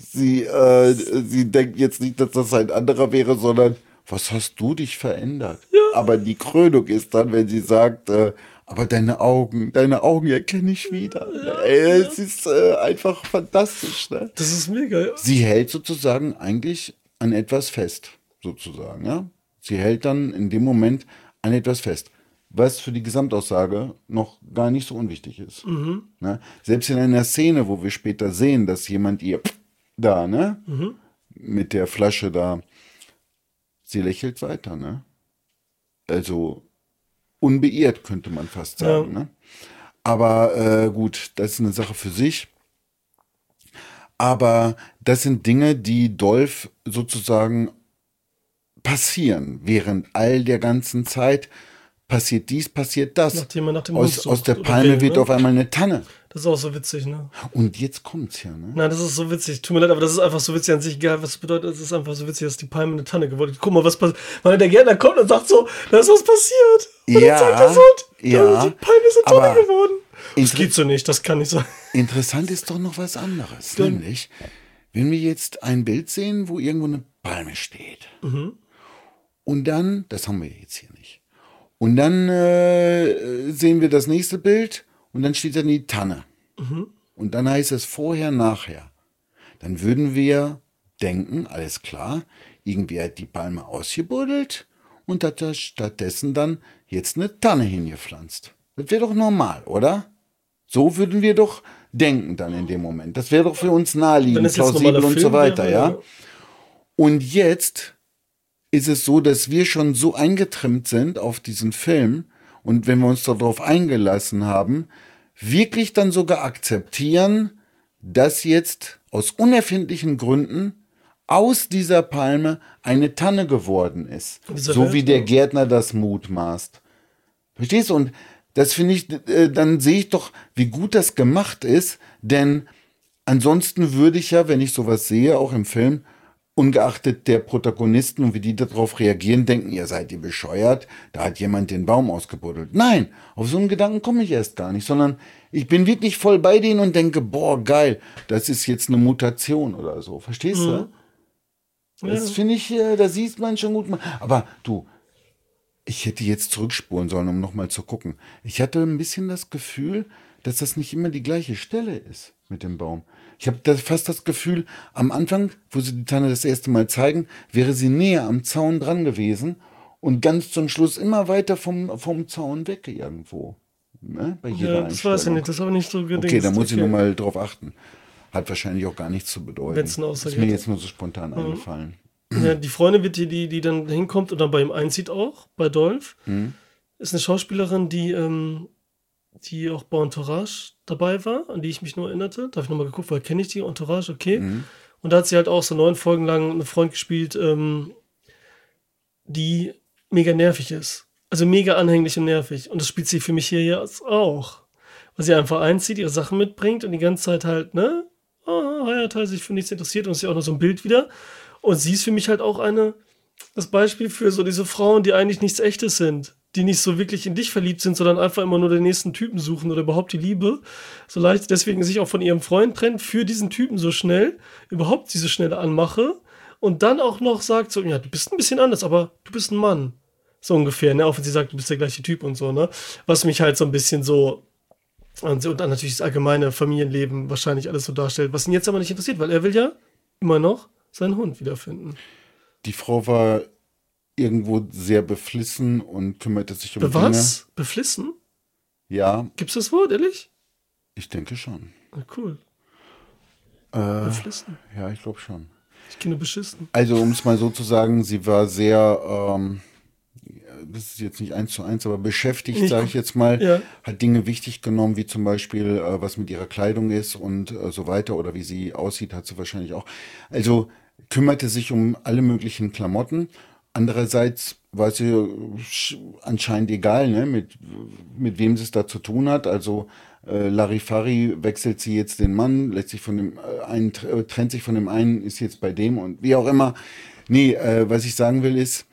sie, äh, sie denkt jetzt nicht, dass das ein anderer wäre, sondern was hast du dich verändert? Aber die Krönung ist dann, wenn sie sagt, äh, aber deine Augen, deine Augen erkenne ich wieder. Ey, es ist äh, einfach fantastisch. Ne? Das ist mega. Sie hält sozusagen eigentlich an etwas fest, sozusagen. Ja? Sie hält dann in dem Moment an etwas fest, was für die Gesamtaussage noch gar nicht so unwichtig ist. Ne? Selbst in einer Szene, wo wir später sehen, dass jemand ihr da, ne, mit der Flasche da, sie lächelt weiter, ne? Also unbeirrt könnte man fast sagen, Ja. ne? Aber äh, gut, das ist eine Sache für sich. Aber das sind Dinge, die Dolph sozusagen passieren während all der ganzen Zeit. Passiert dies, passiert das. Nachdem man nach dem aus, aus der Palme wird ne? auf einmal eine Tanne. Das ist auch so witzig, ne? Und jetzt kommt's ja, ne? Nein, das ist so witzig. Tut mir leid, aber das ist einfach so witzig an sich. Egal, was das bedeutet, es ist einfach so witzig, dass die Palme eine Tanne geworden ist. Guck mal, was passiert. Weil der Gärtner kommt und sagt so, da ist was passiert. Und Ja, dann sagt er so, ja, die Palme ist eine Tanne geworden. Das geht so nicht, das kann nicht sein. Interessant ist doch noch was anderes. Nämlich, wenn wir jetzt ein Bild sehen, wo irgendwo eine Palme steht. Und dann, das haben wir jetzt hier nicht. Und dann äh, sehen wir das nächste Bild und dann steht dann die Tanne. Und dann heißt es vorher, nachher. Dann würden wir denken, alles klar, irgendwie hat die Palme ausgebuddelt und hat da stattdessen dann jetzt eine Tanne hingepflanzt. Das wäre doch normal, oder? So würden wir doch denken dann in dem Moment. Das wäre doch für uns naheliegend, plausibel und Film so weiter, ja. Und jetzt ist es so, dass wir schon so eingetrimmt sind auf diesen Film und wenn wir uns darauf eingelassen haben, wirklich dann sogar akzeptieren, dass jetzt aus unerfindlichen Gründen aus dieser Palme eine Tanne geworden ist. So Welt, wie der. Gärtner das mutmaßt. Verstehst du? Und das finde ich, äh, dann sehe ich doch, wie gut das gemacht ist, denn ansonsten würde ich ja, wenn ich sowas sehe, auch im Film, ungeachtet der Protagonisten und wie die darauf reagieren, denken, ihr seid ihr bescheuert, da hat jemand den Baum ausgebuddelt. Nein, auf so einen Gedanken komme ich erst gar nicht, sondern ich bin wirklich voll bei denen und denke, boah, geil, das ist jetzt eine Mutation oder so. Verstehst du? Das finde ich, äh, da sieht man schon gut. Aber du, ich hätte jetzt zurückspulen sollen, um nochmal zu gucken. Ich hatte ein bisschen das Gefühl, dass das nicht immer die gleiche Stelle ist mit dem Baum. Ich habe fast das Gefühl, am Anfang, wo sie die Tanne das erste Mal zeigen, wäre sie näher am Zaun dran gewesen und ganz zum Schluss immer weiter vom, vom Zaun weg irgendwo. Ne? Bei jeder Ja, das weiß ich nicht, das habe ich nicht so gedacht. Okay, da muss ich nur mal drauf achten. Hat wahrscheinlich auch gar nichts zu bedeuten. Ist mir jetzt nur so spontan eingefallen. Ja, die Freundin, wird die, die, die dann hinkommt und dann bei ihm einzieht auch, bei Dolph, Mhm. ist eine Schauspielerin, die, ähm, die auch bei Entourage dabei war, an die ich mich nur erinnerte. Da habe ich nochmal geguckt, woher kenne ich die? Entourage, okay. Mhm. Und da hat sie halt auch so neun Folgen lang eine Freund gespielt, ähm, die mega nervig ist. Also mega anhänglich und nervig. Und das spielt sie für mich hier jetzt auch. Weil sie einfach einzieht, ihre Sachen mitbringt und die ganze Zeit halt, ne? Oh, Heierteil sich für nichts interessiert und ist ja auch noch so ein Bild wieder. Und sie ist für mich halt auch eine, das Beispiel für so diese Frauen, die eigentlich nichts Echtes sind. Die nicht so wirklich in dich verliebt sind, sondern einfach immer nur den nächsten Typen suchen oder überhaupt die Liebe, so leicht deswegen sich auch von ihrem Freund trennt, für diesen Typen so schnell, überhaupt diese schnelle Anmache und dann auch noch sagt so, ja, du bist ein bisschen anders, aber du bist ein Mann. So ungefähr, ne? Auch wenn sie sagt, du bist der gleiche Typ und so, ne? Was mich halt so ein bisschen so und, und dann natürlich das allgemeine Familienleben wahrscheinlich alles so darstellt, was ihn jetzt aber nicht interessiert, weil er will ja immer noch seinen Hund wiederfinden. Die Frau war irgendwo sehr beflissen und kümmerte sich um Be was? Dinge. Beflissen? Ja. Gibt's das Wort, ehrlich? Ich denke schon. Ah, cool. Äh, beflissen? Ja, ich glaube schon. Ich kenne beschissen. Also, um es mal so zu sagen, sie war sehr, ähm, das ist jetzt nicht eins zu eins, aber beschäftigt, sage ich jetzt mal, ja. hat Dinge wichtig genommen, wie zum Beispiel, äh, was mit ihrer Kleidung ist und äh, so weiter oder wie sie aussieht, hat sie wahrscheinlich auch. Also kümmerte sich um alle möglichen Klamotten. Andererseits war sie anscheinend egal, ne, mit, mit wem sie es da zu tun hat. Also äh, Larifari wechselt sie jetzt den Mann, lässt sich von dem äh, einen, äh, trennt sich von dem einen, ist jetzt bei dem und wie auch immer. Nee, äh, was ich sagen will ist,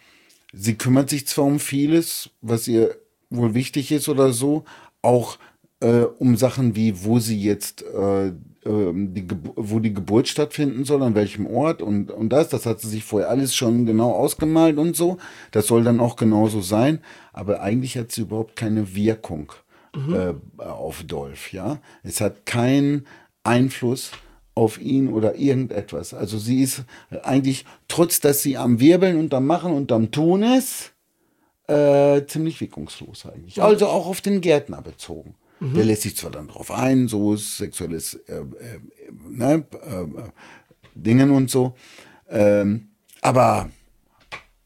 sie kümmert sich zwar um vieles, was ihr wohl wichtig ist oder so, auch äh, um Sachen wie, wo sie jetzt, äh, die wo die Geburt stattfinden soll, an welchem Ort und, und das, das hat sie sich vorher alles schon genau ausgemalt und so. Das soll dann auch genauso sein, aber eigentlich hat sie überhaupt keine Wirkung mhm. äh, auf Dolph, ja. Es hat keinen Einfluss auf ihn oder irgendetwas. Also sie ist eigentlich, trotz dass sie am Wirbeln und am Machen und am Tun ist, äh, ziemlich wirkungslos eigentlich. Also auch auf den Gärtner bezogen. Mhm. Der lässt sich zwar dann drauf ein, so sexuelles äh, äh, ne, äh, Dingen und so, ähm, aber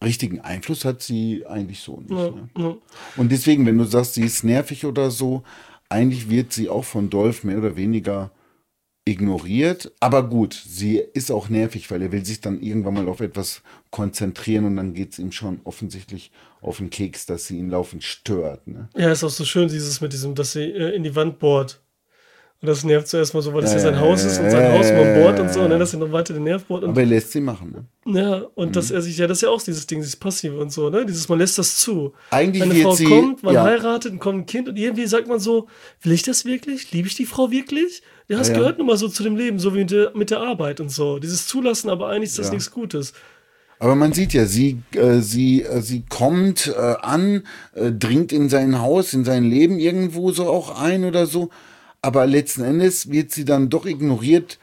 richtigen Einfluss hat sie eigentlich so nicht. Ja, ne? ja. Und deswegen, wenn du sagst, sie ist nervig oder so, eigentlich wird sie auch von Dolph mehr oder weniger ignoriert. Aber gut, sie ist auch nervig, weil er will sich dann irgendwann mal auf etwas konzentrieren und dann geht es ihm schon offensichtlich auf den Keks, dass sie ihn laufend stört. Ne? Ja, ist auch so schön, dieses mit diesem, dass sie äh, in die Wand bohrt. Und das nervt zuerst mal so, weil das ja sein Haus ist und sein Haus man bohrt und so, ne, dass er noch weiter den Nerv bohrt. Aber er lässt sie machen, ne? Ja, und mhm. dass er sich, ja, das ist ja auch dieses Ding, dieses Passive und so, ne? Dieses, man lässt das zu. Eigentlich Eine Frau sie, kommt, man ja. heiratet und kommt ein Kind und irgendwie sagt man so, will ich das wirklich? Liebe ich die Frau wirklich? Ja, das ja, gehört nun mal so zu dem Leben, so wie mit der, mit der Arbeit und so. Dieses Zulassen, aber eigentlich ist das nichts Gutes. Aber man sieht ja, sie, äh, sie, äh, sie kommt äh, an, äh, dringt in sein Haus, in sein Leben irgendwo so auch ein oder so aber letzten Endes wird sie dann doch ignoriert,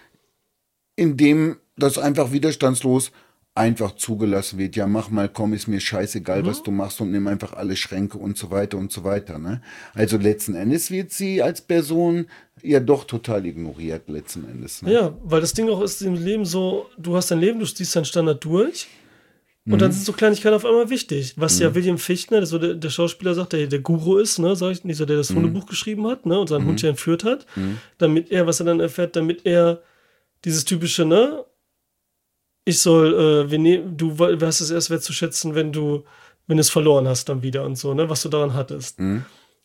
indem das einfach widerstandslos einfach zugelassen wird. Ja, mach mal, komm, ist mir scheißegal, mhm. was du machst und nimm einfach alle Schränke und so weiter und so weiter. Ne? Also letzten Endes wird sie als Person ja doch total ignoriert, letzten Endes. Ne? Ja, weil das Ding auch ist im Leben so, du hast dein Leben, du ziehst deinen Standard durch und mhm. dann sind so Kleinigkeiten auf einmal wichtig. Was mhm. ja William Fichtner, so der, der, Schauspieler sagt, der der Guru ist, ne, sag ich, dieser, der das mhm. Hundebuch geschrieben hat, ne, und seinen Hund mhm. ja entführt hat, mhm. damit er, was er dann erfährt, damit er dieses typische, ne, ich soll, äh, wir ne du weißt es erst wertzuschätzen, wenn du, wenn du es verloren hast dann wieder und so, ne, was du daran hattest.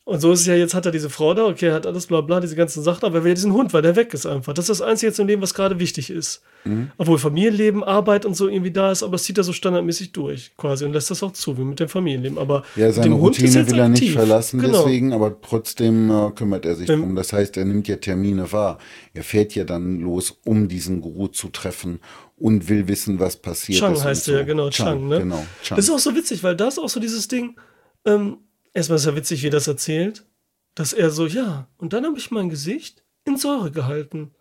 Und so ist es ja, jetzt hat er diese Frau da, okay, er hat alles bla bla, diese ganzen Sachen, aber er will diesen Hund, weil der weg ist einfach. Das ist das Einzige jetzt im Leben, was gerade wichtig ist. Mhm. Obwohl Familienleben, Arbeit und so irgendwie da ist, aber das zieht er so standardmäßig durch, quasi, und lässt das auch zu, wie mit dem Familienleben. Aber ja, seine Routine will er aktiv. nicht verlassen, genau. deswegen, aber trotzdem äh, kümmert er sich Wenn, drum. Das heißt, er nimmt ja Termine wahr. Er fährt ja dann los, um diesen Guru zu treffen und will wissen, was passiert Chang heißt er, ja, genau, Chang, Chang ne? Genau, Chang. Das ist auch so witzig, weil da ist auch so dieses Ding, ähm, erstmal ist ja witzig, wie er das erzählt, dass er so, ja, und dann habe ich mein Gesicht in Säure gehalten.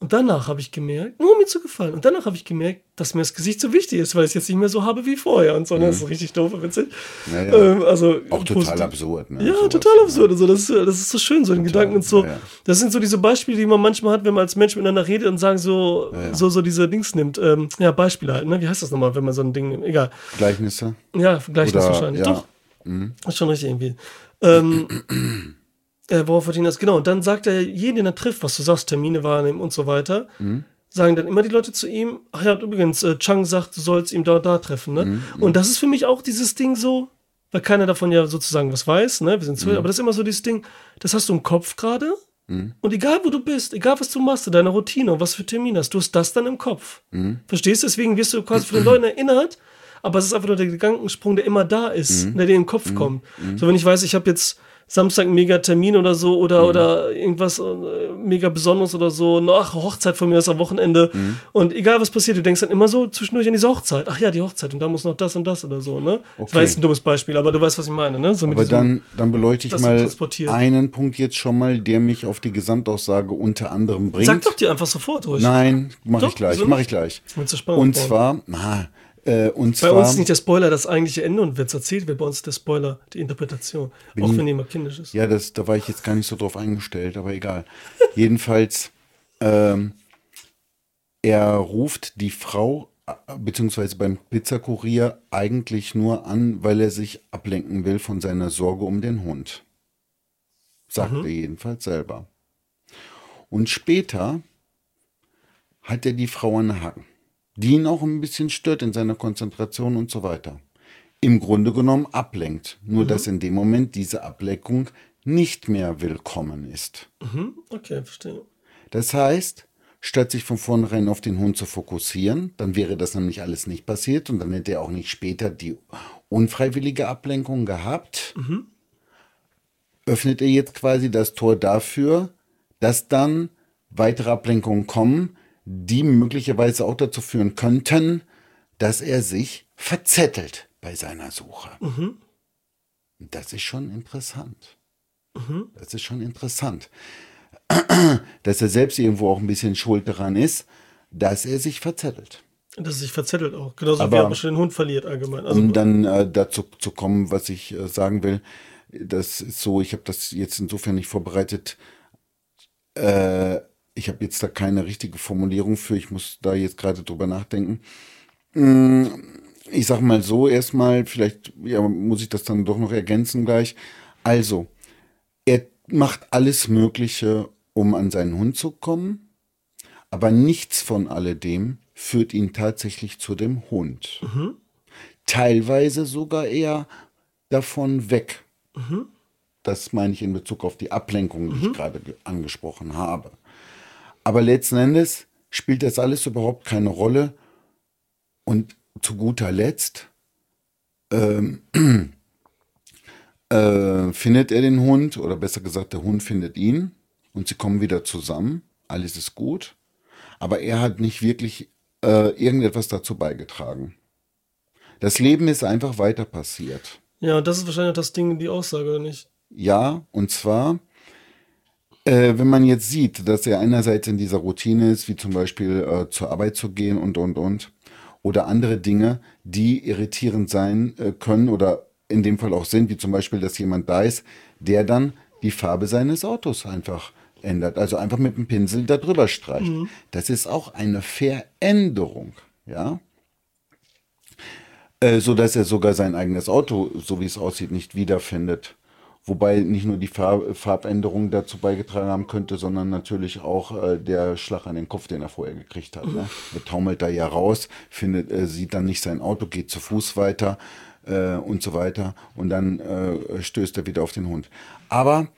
Und danach habe ich gemerkt, nur um mir zu gefallen. Und danach habe ich gemerkt, dass mir das Gesicht so wichtig ist, weil ich es jetzt nicht mehr so habe wie vorher. Und so, mhm. das ist richtig doof, witzig. Naja, ähm, also, auch total absurd. Ne? Ja, total absurd. Also, das, ist, das ist so schön, so in Gedanken und so. Ja, ja. Das sind so diese Beispiele, die man manchmal hat, wenn man als Mensch miteinander redet und sagen so, ja, so, so diese Dings nimmt. Ähm, ja, Beispiele halt. Ne? Wie heißt das nochmal, wenn man so ein Ding nimmt? Egal. Gleichnisse. Ja, Gleichnisse wahrscheinlich. Doch. Mhm. Ist schon richtig irgendwie. Ähm, äh, worauf verdient das? Genau. Und dann sagt er jeden, den er trifft, was du sagst, Termine wahrnehmen und so weiter. Mhm. Sagen dann immer die Leute zu ihm, ach ja, übrigens, äh, Chang sagt, du sollst ihn da da treffen. Ne? Mhm. Und das ist für mich auch dieses Ding so, weil keiner davon ja sozusagen was weiß, ne? Wir sind zu, mhm. aber das ist immer so dieses Ding, das hast du im Kopf gerade. Mhm. Und egal wo du bist, egal was du machst, deine Routine und was für Termine hast, du hast das dann im Kopf. Mhm. Verstehst du? Deswegen wirst du quasi von den Leuten erinnert, aber es ist einfach nur der Gedankensprung, der immer da ist, der dir in den Kopf kommt. So, wenn ich weiß, ich habe jetzt Samstag einen mega Termin oder so oder, Mhm. oder irgendwas äh, mega Besonderes oder so. Ach, Hochzeit von mir ist am Wochenende. Mhm. Und egal was passiert, du denkst dann immer so zwischendurch an diese Hochzeit. Ach ja, die Hochzeit und da muss noch das und das oder so, ne? Das war Okay. jetzt ein dummes Beispiel, aber du weißt, was ich meine, ne? So Aber diesem- dann, dann beleuchte ich mal einen Punkt jetzt schon mal, der mich auf die Gesamtaussage unter anderem bringt. Sag doch dir einfach sofort ruhig. Nein, mache Doch, ich gleich, mache nicht? ich gleich. Willst du Spannung Und aufbauen? zwar, na, äh, und Bei zwar, uns ist nicht der Spoiler das eigentliche Ende und wenn es erzählt wird, bei uns der Spoiler die Interpretation. auch wenn die immer kindisch ist. ja, das, da war ich jetzt gar nicht so drauf eingestellt, aber egal. Jedenfalls, ähm, er ruft die Frau, äh, beziehungsweise beim Pizzakurier eigentlich nur an, weil er sich ablenken will von seiner Sorge um den Hund. Sagt er jedenfalls selber. Und später hat er die Frau an Haken, die ihn auch ein bisschen stört in seiner Konzentration und so weiter. Im Grunde genommen ablenkt, nur dass in dem Moment diese Ablenkung nicht mehr willkommen ist. Mhm, okay, verstehe. Das heißt, statt sich von vornherein auf den Hund zu fokussieren, dann wäre das nämlich alles nicht passiert und dann hätte er auch nicht später die unfreiwillige Ablenkung gehabt. Öffnet er jetzt quasi das Tor dafür, dass dann weitere Ablenkungen kommen, die möglicherweise auch dazu führen könnten, dass er sich verzettelt bei seiner Suche. Das ist schon interessant. Das ist schon interessant dass er selbst irgendwo auch ein bisschen schuld daran ist, dass er sich verzettelt. Dass es sich verzettelt auch. Genauso wie Aber- er schon den Hund verliert allgemein. Also, Um dann äh, dazu zu kommen, was ich äh, sagen will, das ist so, ich habe das jetzt insofern nicht vorbereitet. Äh, ich habe jetzt da keine richtige Formulierung für, ich muss da jetzt gerade drüber nachdenken. Mm, Ich sag mal so erstmal, vielleicht ja, muss ich das dann doch noch ergänzen gleich. Also, er macht alles Mögliche, um an seinen Hund zu kommen, aber nichts von alledem führt ihn tatsächlich zu dem Hund. Teilweise sogar eher davon weg. Das meine ich in Bezug auf die Ablenkung, die ich gerade ge- angesprochen habe. Aber letzten Endes spielt das alles überhaupt keine Rolle. Und zu guter Letzt ähm, äh, findet er den Hund, oder besser gesagt, der Hund findet ihn und sie kommen wieder zusammen. Alles ist gut. Aber er hat nicht wirklich äh, irgendetwas dazu beigetragen. Das Leben ist einfach weiter passiert. ja, das ist wahrscheinlich das Ding, die Aussage, oder nicht? Ja, und zwar, äh, wenn man jetzt sieht, dass er einerseits in dieser Routine ist, wie zum Beispiel äh, zur Arbeit zu gehen und, und, und, oder andere Dinge, die irritierend sein äh, können oder in dem Fall auch sind, wie zum Beispiel, dass jemand da ist, der dann die Farbe seines Autos einfach ändert, also einfach mit dem Pinsel da drüber streicht. Das ist auch eine Veränderung, ja äh, so dass er sogar sein eigenes Auto, so wie es aussieht, nicht wiederfindet. Wobei nicht nur die Farb Farbänderung dazu beigetragen haben könnte, sondern natürlich auch äh, der Schlag an den Kopf, den er vorher gekriegt hat. Ne? Er taumelt da ja raus, findet, äh, sieht dann nicht sein Auto, geht zu Fuß weiter äh, und so weiter. Und dann äh, stößt er wieder auf den Hund. Aber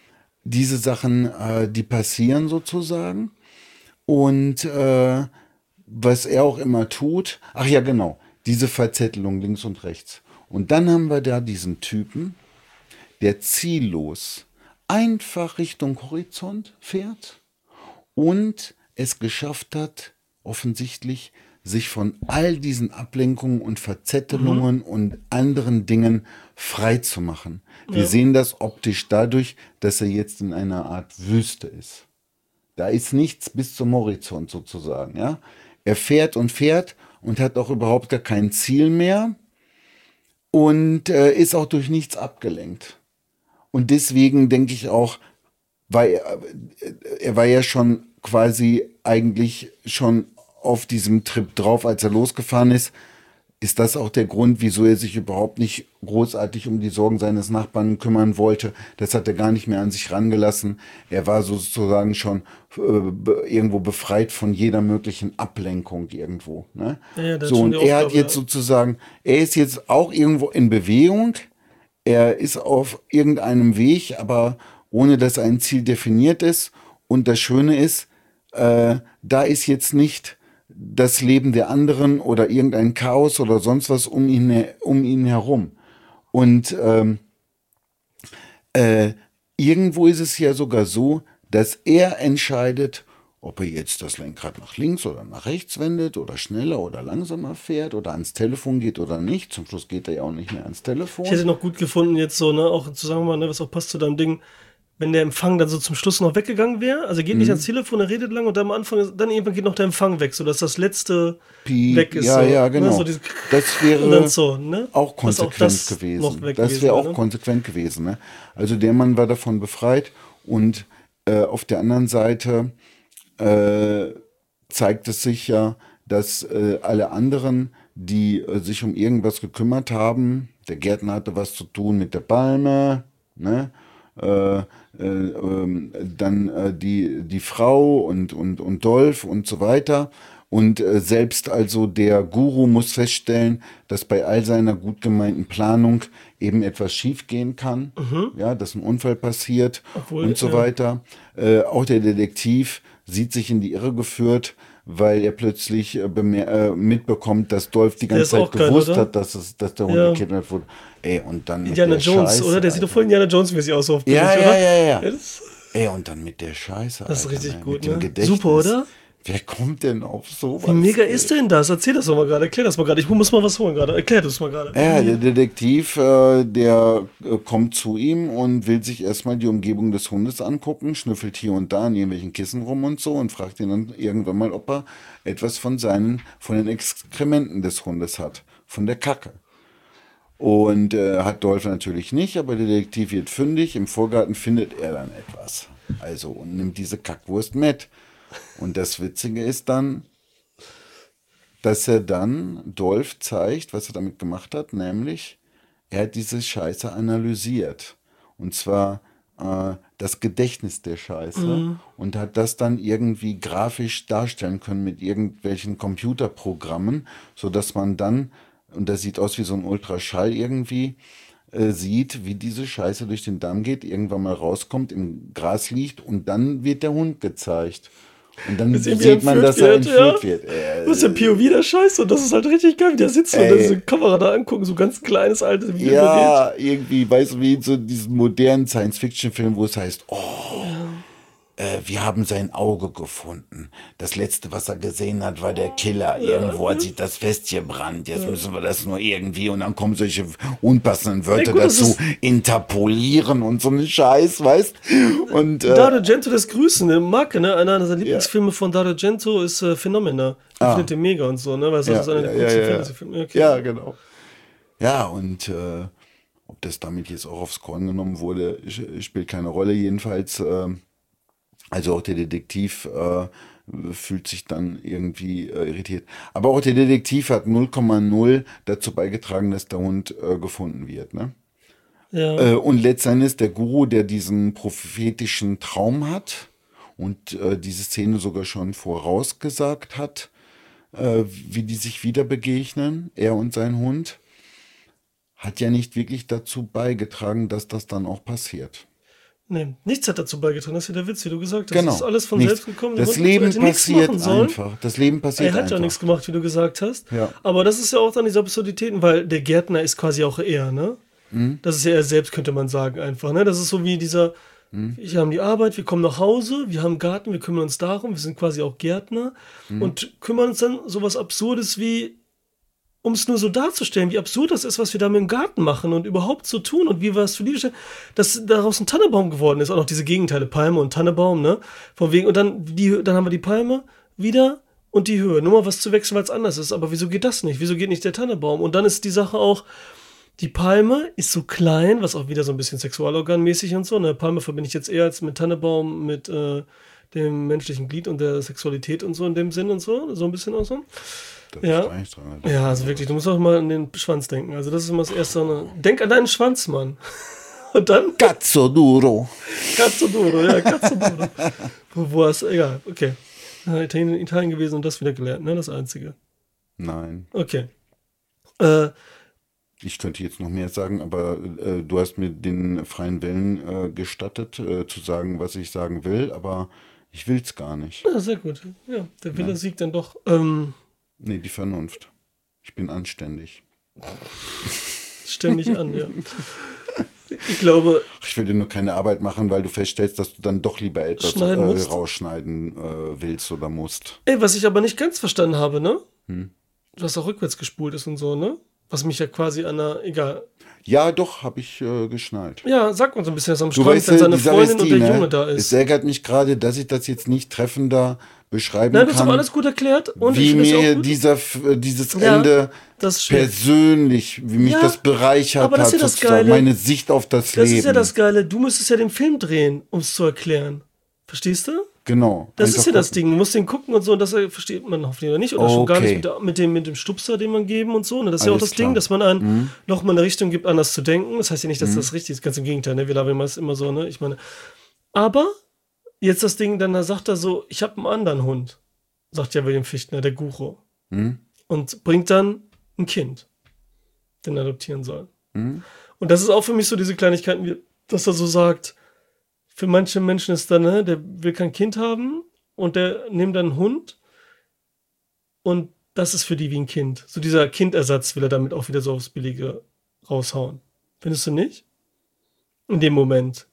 diese Sachen, äh, die passieren sozusagen. Und äh, was er auch immer tut, ach ja, genau, diese Verzettelung links und rechts. Und dann haben wir da diesen Typen, der ziellos einfach Richtung Horizont fährt und es geschafft hat, offensichtlich sich von all diesen Ablenkungen und Verzettelungen und anderen Dingen frei zu machen. Wir sehen das optisch dadurch, dass er jetzt in einer Art Wüste ist. Da ist nichts bis zum Horizont sozusagen, ja. Er fährt und fährt und hat auch überhaupt gar kein Ziel mehr und äh, ist auch durch nichts abgelenkt. Und deswegen denke ich auch, weil er, er war ja schon quasi eigentlich schon auf diesem Trip drauf, als er losgefahren ist, ist das auch der Grund, wieso er sich überhaupt nicht großartig um die Sorgen seines Nachbarn kümmern wollte. Das hat er gar nicht mehr an sich rangelassen. Er war sozusagen schon äh, irgendwo befreit von jeder möglichen Ablenkung irgendwo. Ne? Ja, so, und er hat jetzt sozusagen, er ist jetzt auch irgendwo in Bewegung. Er ist auf irgendeinem Weg, aber ohne dass ein Ziel definiert ist. Und das Schöne ist, äh, da ist jetzt nicht das Leben der anderen oder irgendein Chaos oder sonst was um ihn, um ihn herum. Und ähm, äh, irgendwo ist es ja sogar so, dass er entscheidet, ob er jetzt das Lenkrad nach links oder nach rechts wendet oder schneller oder langsamer fährt oder ans Telefon geht oder nicht. Zum Schluss geht er ja auch nicht mehr ans Telefon. Ich hätte noch gut gefunden, jetzt so, ne, auch zusammen mal, ne, was auch passt zu deinem Ding, wenn der Empfang dann so zum Schluss noch weggegangen wäre. Also er geht Mhm. nicht ans Telefon, er redet lang und dann am Anfang, dann irgendwann geht noch der Empfang weg, sodass das letzte Piep, weg ist. ja, so, ja, Ne, genau. so dieses Das wäre so, ne? auch konsequent das gewesen. Das gewesen wäre auch ne? konsequent gewesen. Ne? Also der Mann war davon befreit und äh, auf der anderen Seite äh, zeigt es sich ja, dass äh, alle anderen, die äh, sich um irgendwas gekümmert haben, der Gärtner hatte was zu tun mit der Palme, ne? äh, äh, ähm, dann äh, die, die Frau und, und, und Dolph und so weiter. Und selbst also der Guru muss feststellen, dass bei all seiner gut gemeinten Planung eben etwas schiefgehen kann, ja, dass ein Unfall passiert Obwohl, und so ja. weiter. Auch der Detektiv sieht sich in die Irre geführt, weil er plötzlich äh, äh, mitbekommt, dass Dolph die ganze Zeit geil, gewusst oder? hat, dass, es, dass der Hund Ja. gekidnappt wurde. Ey, und dann mit Indiana der Jones, Scheiße, oder? Der sieht doch voll Indiana Jones-mäßig aus, auf Ja, ja, ja, ja. das, Ey, und dann mit der Scheiße. Das ist Alter, richtig ne? gut, mit ne? Gedächtnis. Super, oder? Wer kommt denn auf sowas? wie mega ey? ist denn das? Erzähl das doch mal gerade, erklär das mal gerade. Ich muss mal was holen gerade. Erklär das mal gerade. Ja, der Detektiv, äh, der äh, kommt zu ihm und will sich erstmal die Umgebung des Hundes angucken, schnüffelt hier und da an irgendwelchen Kissen rum und so und fragt ihn dann irgendwann mal, ob er etwas von seinen, von den Exkrementen des Hundes hat, von der Kacke. Und äh, hat Dolph natürlich nicht, aber der Detektiv wird fündig. Im Vorgarten findet er dann etwas. Also und nimmt diese Kackwurst mit. Und das Witzige ist dann, dass er dann Dolph zeigt, was er damit gemacht hat, nämlich er hat diese Scheiße analysiert. Und zwar äh, das Gedächtnis der Scheiße und hat das dann irgendwie grafisch darstellen können mit irgendwelchen Computerprogrammen, sodass man dann, und das sieht aus wie so ein Ultraschall irgendwie, äh, sieht, wie diese Scheiße durch den Darm geht, irgendwann mal rauskommt, im Gras liegt und dann wird der Hund gezeigt. Und dann sieht man, dass er entführt ja. wird. Äh, Das ist der POV der Scheiße und das ist halt richtig geil, wie der sitzt und Ey. diese Kamera da angucken, so ganz kleines altes Video. Ja, irgendwie, weißt du, wie in so diesen modernen Science-Fiction-Film, wo es heißt, oh, äh, wir haben sein Auge gefunden. Das letzte, was er gesehen hat, war der Killer. Irgendwo hat sich das festgebrannt. Jetzt müssen wir das nur irgendwie und dann kommen solche unpassenden Wörter gut, dazu. Interpolieren und so einen Scheiß, weißt Und äh, Dario Gento, das Grüßen, ne? Marke, ne? Einer seiner Lieblingsfilme von Dario Gento ist äh, Phenomena. Ich findet den mega und so, ne? Weil das ja, ist einer ja, der ja, coolsten ja, ja. Fantasy-Filme. Okay. ja, genau. Ja, und äh, ob das damit jetzt auch aufs Korn genommen wurde, spielt keine Rolle. Jedenfalls, äh, also auch der Detektiv äh, fühlt sich dann irgendwie äh, irritiert. Aber auch der Detektiv hat 0,0 dazu beigetragen, dass der Hund äh, gefunden wird. Ne? Ja. Äh, und letztendlich der Guru, der diesen prophetischen Traum hat und äh, diese Szene sogar schon vorausgesagt hat, äh, wie die sich wieder begegnen, er und sein Hund, hat ja nicht wirklich dazu beigetragen, dass das dann auch passiert. Nee, nichts hat dazu beigetragen, das ist ja der Witz, wie du gesagt hast. Genau. Das ist alles von Nichts. selbst gekommen. Das Leben passiert einfach. Das Leben passiert Er hat einfach. ja nichts gemacht, wie du gesagt hast. Ja. Aber das ist ja auch dann diese Absurditäten, weil der Gärtner ist quasi auch er, ne? Mhm. Das ist ja er selbst, könnte man sagen, einfach, ne? Das ist so wie dieser, Mhm. wir haben die Arbeit, wir kommen nach Hause, wir haben Garten, wir kümmern uns darum, wir sind quasi auch Gärtner Mhm. und kümmern uns dann sowas Absurdes wie, um es nur so darzustellen, wie absurd das ist, was wir da mit dem Garten machen und überhaupt zu tun und wie wir es für stellen, dass daraus ein Tannebaum geworden ist, auch noch diese Gegenteile, Palme und Tannebaum, ne? Von wegen, und dann, die, dann haben wir die Palme wieder und die Höhe. Nur mal was zu wechseln, weil es anders ist. Aber wieso geht das nicht? Wieso geht nicht der Tannebaum? Und dann ist die Sache auch, die Palme ist so klein, was auch wieder so ein bisschen sexualorganmäßig und so. Eine Palme verbinde ich jetzt eher als mit Tannebaum, mit äh, dem menschlichen Glied und der Sexualität und so in dem Sinn und so. So ein bisschen auch so. Ja. ist gar nichts dran. Ja, also wirklich, du musst auch mal an den Schwanz denken. Also das ist immer das Erste. Ne? Denk an deinen Schwanz, Mann. Und dann Cazzo duro. Cazzo duro, ja, Cazzo duro. wo, wo hast egal, okay. Ja, Italien, Italien gewesen und das wieder gelernt, ne? Das Einzige. Nein. Okay. Äh, Ich könnte jetzt noch mehr sagen, aber äh, du hast mir den freien Willen äh, gestattet, äh, zu sagen, was ich sagen will. Aber Ich will's gar nicht. Ja, sehr gut. Ja, der Wille siegt dann doch. Ähm, Nee, die Vernunft. Ich bin anständig. ständig an, ja. Ich glaube, Ich will dir nur keine Arbeit machen, weil du feststellst, dass du dann doch lieber etwas äh, rausschneiden äh, willst oder musst. ey, was ich aber nicht ganz verstanden habe, ne? Hm. Du hast auch rückwärts gespult ist und so, ne? Was mich ja quasi an einer, egal. Ja, doch, habe ich äh, geschnallt. Ja, sag uns ein bisschen, was am Strand, weißt seine Freundin die, und der ne? Junge da Es ist. ärgert mich gerade, dass ich das jetzt nicht treffender beschreiben Nein, du hast kann, aber alles gut erklärt. Und wie mir dieser, äh, dieses Ja, Ende das ist persönlich, wie mich Ja, das bereichert aber das hat, ist das Geile. meine Sicht auf das, Das Leben. ist ja das Geile. Du müsstest ja den Film drehen, um es zu erklären. Verstehst du? Genau. Das ist ja das gucken. Ding. Du musst den gucken und so, und das äh, versteht man hoffentlich oder nicht. Oder schon gar Okay. nicht mit, dem, mit dem Stupser, den man geben und so. Ne? Das ist ja auch Alles das klar. Mhm. Ding, dass man einen nochmal eine Richtung gibt, anders zu denken. Das heißt ja nicht, dass das richtig ist. Ganz im Gegenteil. Ne? Wir labern es immer so. Ne? Ich meine, aber jetzt das Ding, dann da sagt er so, ich habe einen anderen Hund. Sagt ja William Fichtner, der Guro. Hm? Und bringt dann ein Kind, den er adoptieren soll. Hm? Und das ist auch für mich so diese Kleinigkeiten, wie, dass er so sagt, für manche Menschen ist dann, ne, der will kein Kind haben und der nimmt dann einen Hund und das ist für die wie ein Kind. So dieser Kindersatz will er damit auch wieder so aufs Billige raushauen. Findest du nicht? In dem Moment.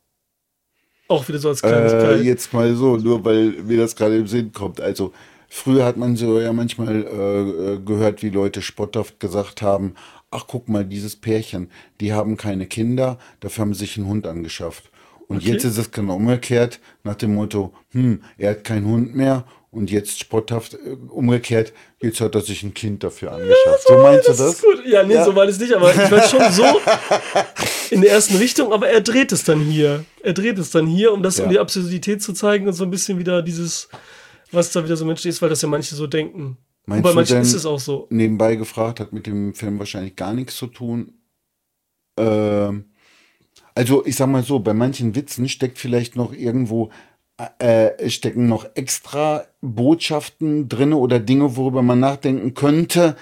Auch wieder so als Äh, Kleinigkeit. jetzt mal so, nur weil mir das gerade im Sinn kommt. Also früher hat man so ja manchmal äh, äh, gehört, wie Leute spotthaft gesagt haben, ach guck mal, dieses Pärchen, die haben keine Kinder, dafür haben sie sich einen Hund angeschafft. Und Okay. jetzt ist es genau umgekehrt, nach dem Motto, hm, er hat keinen Hund mehr und jetzt spotthaft äh, umgekehrt, jetzt hat er sich ein Kind dafür angeschafft. so meinst das du das? ist gut. Ja, nee, Ja. so war es nicht, aber ich weiß schon so in der ersten Richtung, aber er dreht es dann hier. Er dreht es dann hier, um das, um Ja. die Absurdität zu zeigen und so ein bisschen wieder dieses, was da wieder so menschlich ist, weil das ja manche so denken. Meinst und bei manchen ist es auch so. nebenbei gefragt, hat mit dem Film wahrscheinlich gar nichts zu tun. Ähm, also ich sag mal so, bei manchen Witzen steckt vielleicht noch irgendwo, äh, stecken noch extra Botschaften drin oder Dinge, worüber man nachdenken könnte,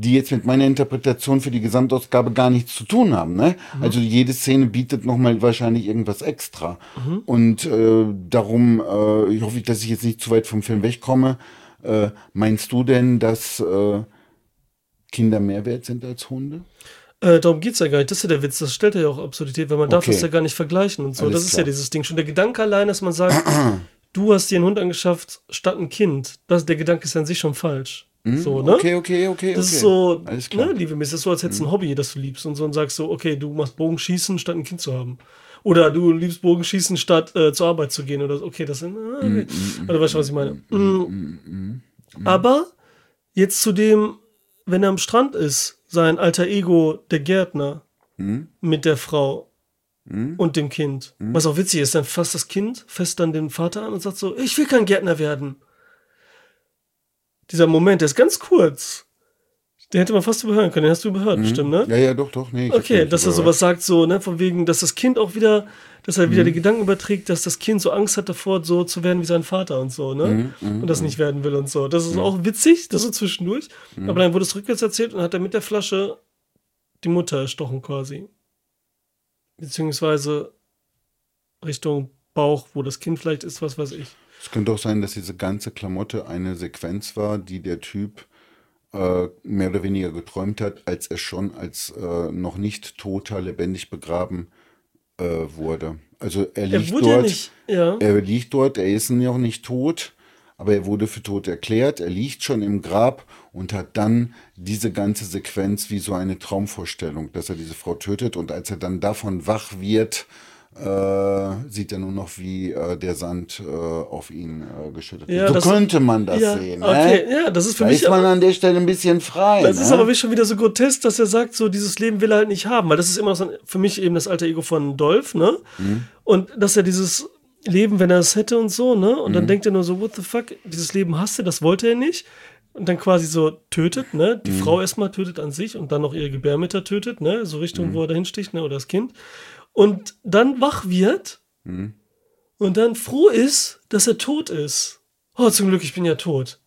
die jetzt mit meiner Interpretation für die Gesamtausgabe gar nichts zu tun haben. Ne? Also jede Szene bietet nochmal wahrscheinlich irgendwas extra. Und äh, darum äh, ich hoffe ich, dass ich jetzt nicht zu weit vom Film wegkomme. Äh, meinst du denn, dass äh, Kinder mehr wert sind als Hunde? Äh, darum geht's ja gar nicht. Das ist ja der Witz. Das stellt ja auch Absurdität, weil man darf Okay. das ja gar nicht vergleichen und so. Alles das ist klar. ja dieses Ding. Schon der Gedanke allein, dass man sagt, du hast dir einen Hund angeschafft statt ein Kind. Das, der Gedanke ist an sich schon falsch. So, ne? Okay, okay, okay. Das okay. ist so, Alles klar. Ne, liebemäßig. Das ist so, als hättest du ein Hobby, das du liebst und so und sagst so, okay, du machst Bogenschießen, statt ein Kind zu haben. Oder du liebst Bogenschießen, statt äh, zur Arbeit zu gehen oder so. Okay, das sind. Äh, Hm, okay. Oder weißt du, was ich meine? Mm. Aber jetzt zu dem, wenn er am Strand ist, sein alter Ego, der Gärtner, mit der Frau und dem Kind. Was auch witzig ist, dann fasst das Kind fest dann den Vater an und sagt so, ich will kein Gärtner werden. Dieser Moment, der ist ganz kurz. Den hätte man fast überhören können. Den hast du überhört, bestimmt, ne? Ja, ja, doch, doch. Nee, Okay, dass er sowas sagt, so, ne, von wegen, dass das Kind auch wieder, dass er Mhm. wieder die Gedanken überträgt, dass das Kind so Angst hat davor, so zu werden wie sein Vater und so, ne? Mhm, und das nicht werden will und so. Das ist auch witzig, das so zwischendurch. Mhm. Aber dann wurde es rückwärts erzählt und hat er mit der Flasche die Mutter erstochen quasi. Beziehungsweise Richtung Bauch, wo das Kind vielleicht ist, was weiß ich. Es könnte auch sein, dass diese ganze Klamotte eine Sequenz war, die der Typ äh, mehr oder weniger geträumt hat, als er schon als äh, noch nicht toter, lebendig begraben äh, wurde. Also er Er liegt ja dort. nicht, ja. Er liegt dort, er ist noch nicht tot, aber er wurde für tot erklärt. Er liegt schon im Grab und hat dann diese ganze Sequenz wie so eine Traumvorstellung, dass er diese Frau tötet. Und als er dann davon wach wird, äh, sieht er nur noch, wie äh, der Sand äh, auf ihn äh, geschüttet Ja, wird. das- So könnte man das ja, sehen. okay, ne? ja, das ist für Da mich ist man aber- an der Stelle ein bisschen frei. Das ne? ist aber wie schon wieder so grotesk, dass er sagt, so dieses Leben will er halt nicht haben, weil das ist immer so für mich eben das alte Ego von Dolph, ne? Mhm. Und dass er dieses Leben, wenn er es hätte und so, ne? Und Mhm. dann denkt er nur so, what the fuck, dieses Leben hasst er, das wollte er nicht. Und dann quasi so tötet, ne? Die Mhm. Frau erstmal tötet an sich und dann noch ihre Gebärmutter tötet, ne? So Richtung, Mhm. wo er dahin sticht, ne? Oder das Kind. Und dann wach wird und dann froh ist, dass er tot ist. Oh, zum Glück, ich bin ja tot.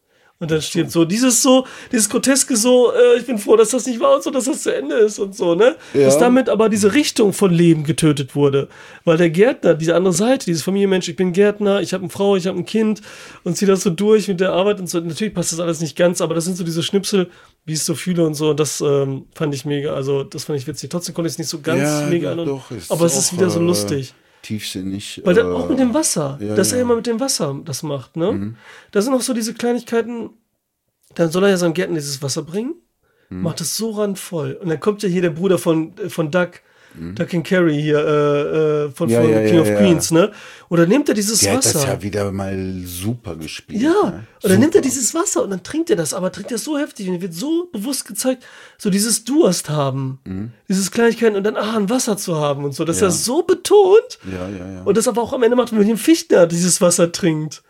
Und dann stirbt so dieses so, dieses Groteske so, äh, ich bin froh, dass das nicht war und so, dass das zu Ende ist und so, ne? Ja. Dass damit aber diese Richtung von Leben getötet wurde. Weil der Gärtner, diese andere Seite, dieses Familienmensch, ich bin Gärtner, ich habe eine Frau, ich habe ein Kind und ziehe das so durch mit der Arbeit und so. Natürlich passt das alles nicht ganz, aber das sind so diese Schnipsel, wie ich es so fühle und so. Und das ähm, fand ich mega, also das fand ich witzig. Trotzdem konnte ich es nicht so ganz Ja, mega an. aber es ist wieder so äh, lustig. Tiefsinnig. Weil dann äh, auch mit dem Wasser, ja, dass ja. Mhm. er immer mit dem Wasser das macht, ne? Da sind auch so diese Kleinigkeiten, dann soll er ja seinem Gärtner dieses Wasser bringen, Mhm. macht es so randvoll. Und dann kommt ja hier der Bruder von, äh, von Duck, Mhm. Duck and Carry hier, äh, äh, von, Ja, von ja, King ja, of. Queens, ne? Und dann nimmt er dieses Der hat Wasser. das ja wieder mal super gespielt. Ja, ne? und dann nimmt er dieses Wasser und dann trinkt er das, aber trinkt er so heftig und wird so bewusst gezeigt, so dieses Durst haben, dieses Kleinigkeiten und dann ah, ein Wasser zu haben und so, dass Mhm. Ja. er so betont Ja, ja, ja. und das aber auch am Ende macht, wenn William Fichtner dieses Wasser trinkt.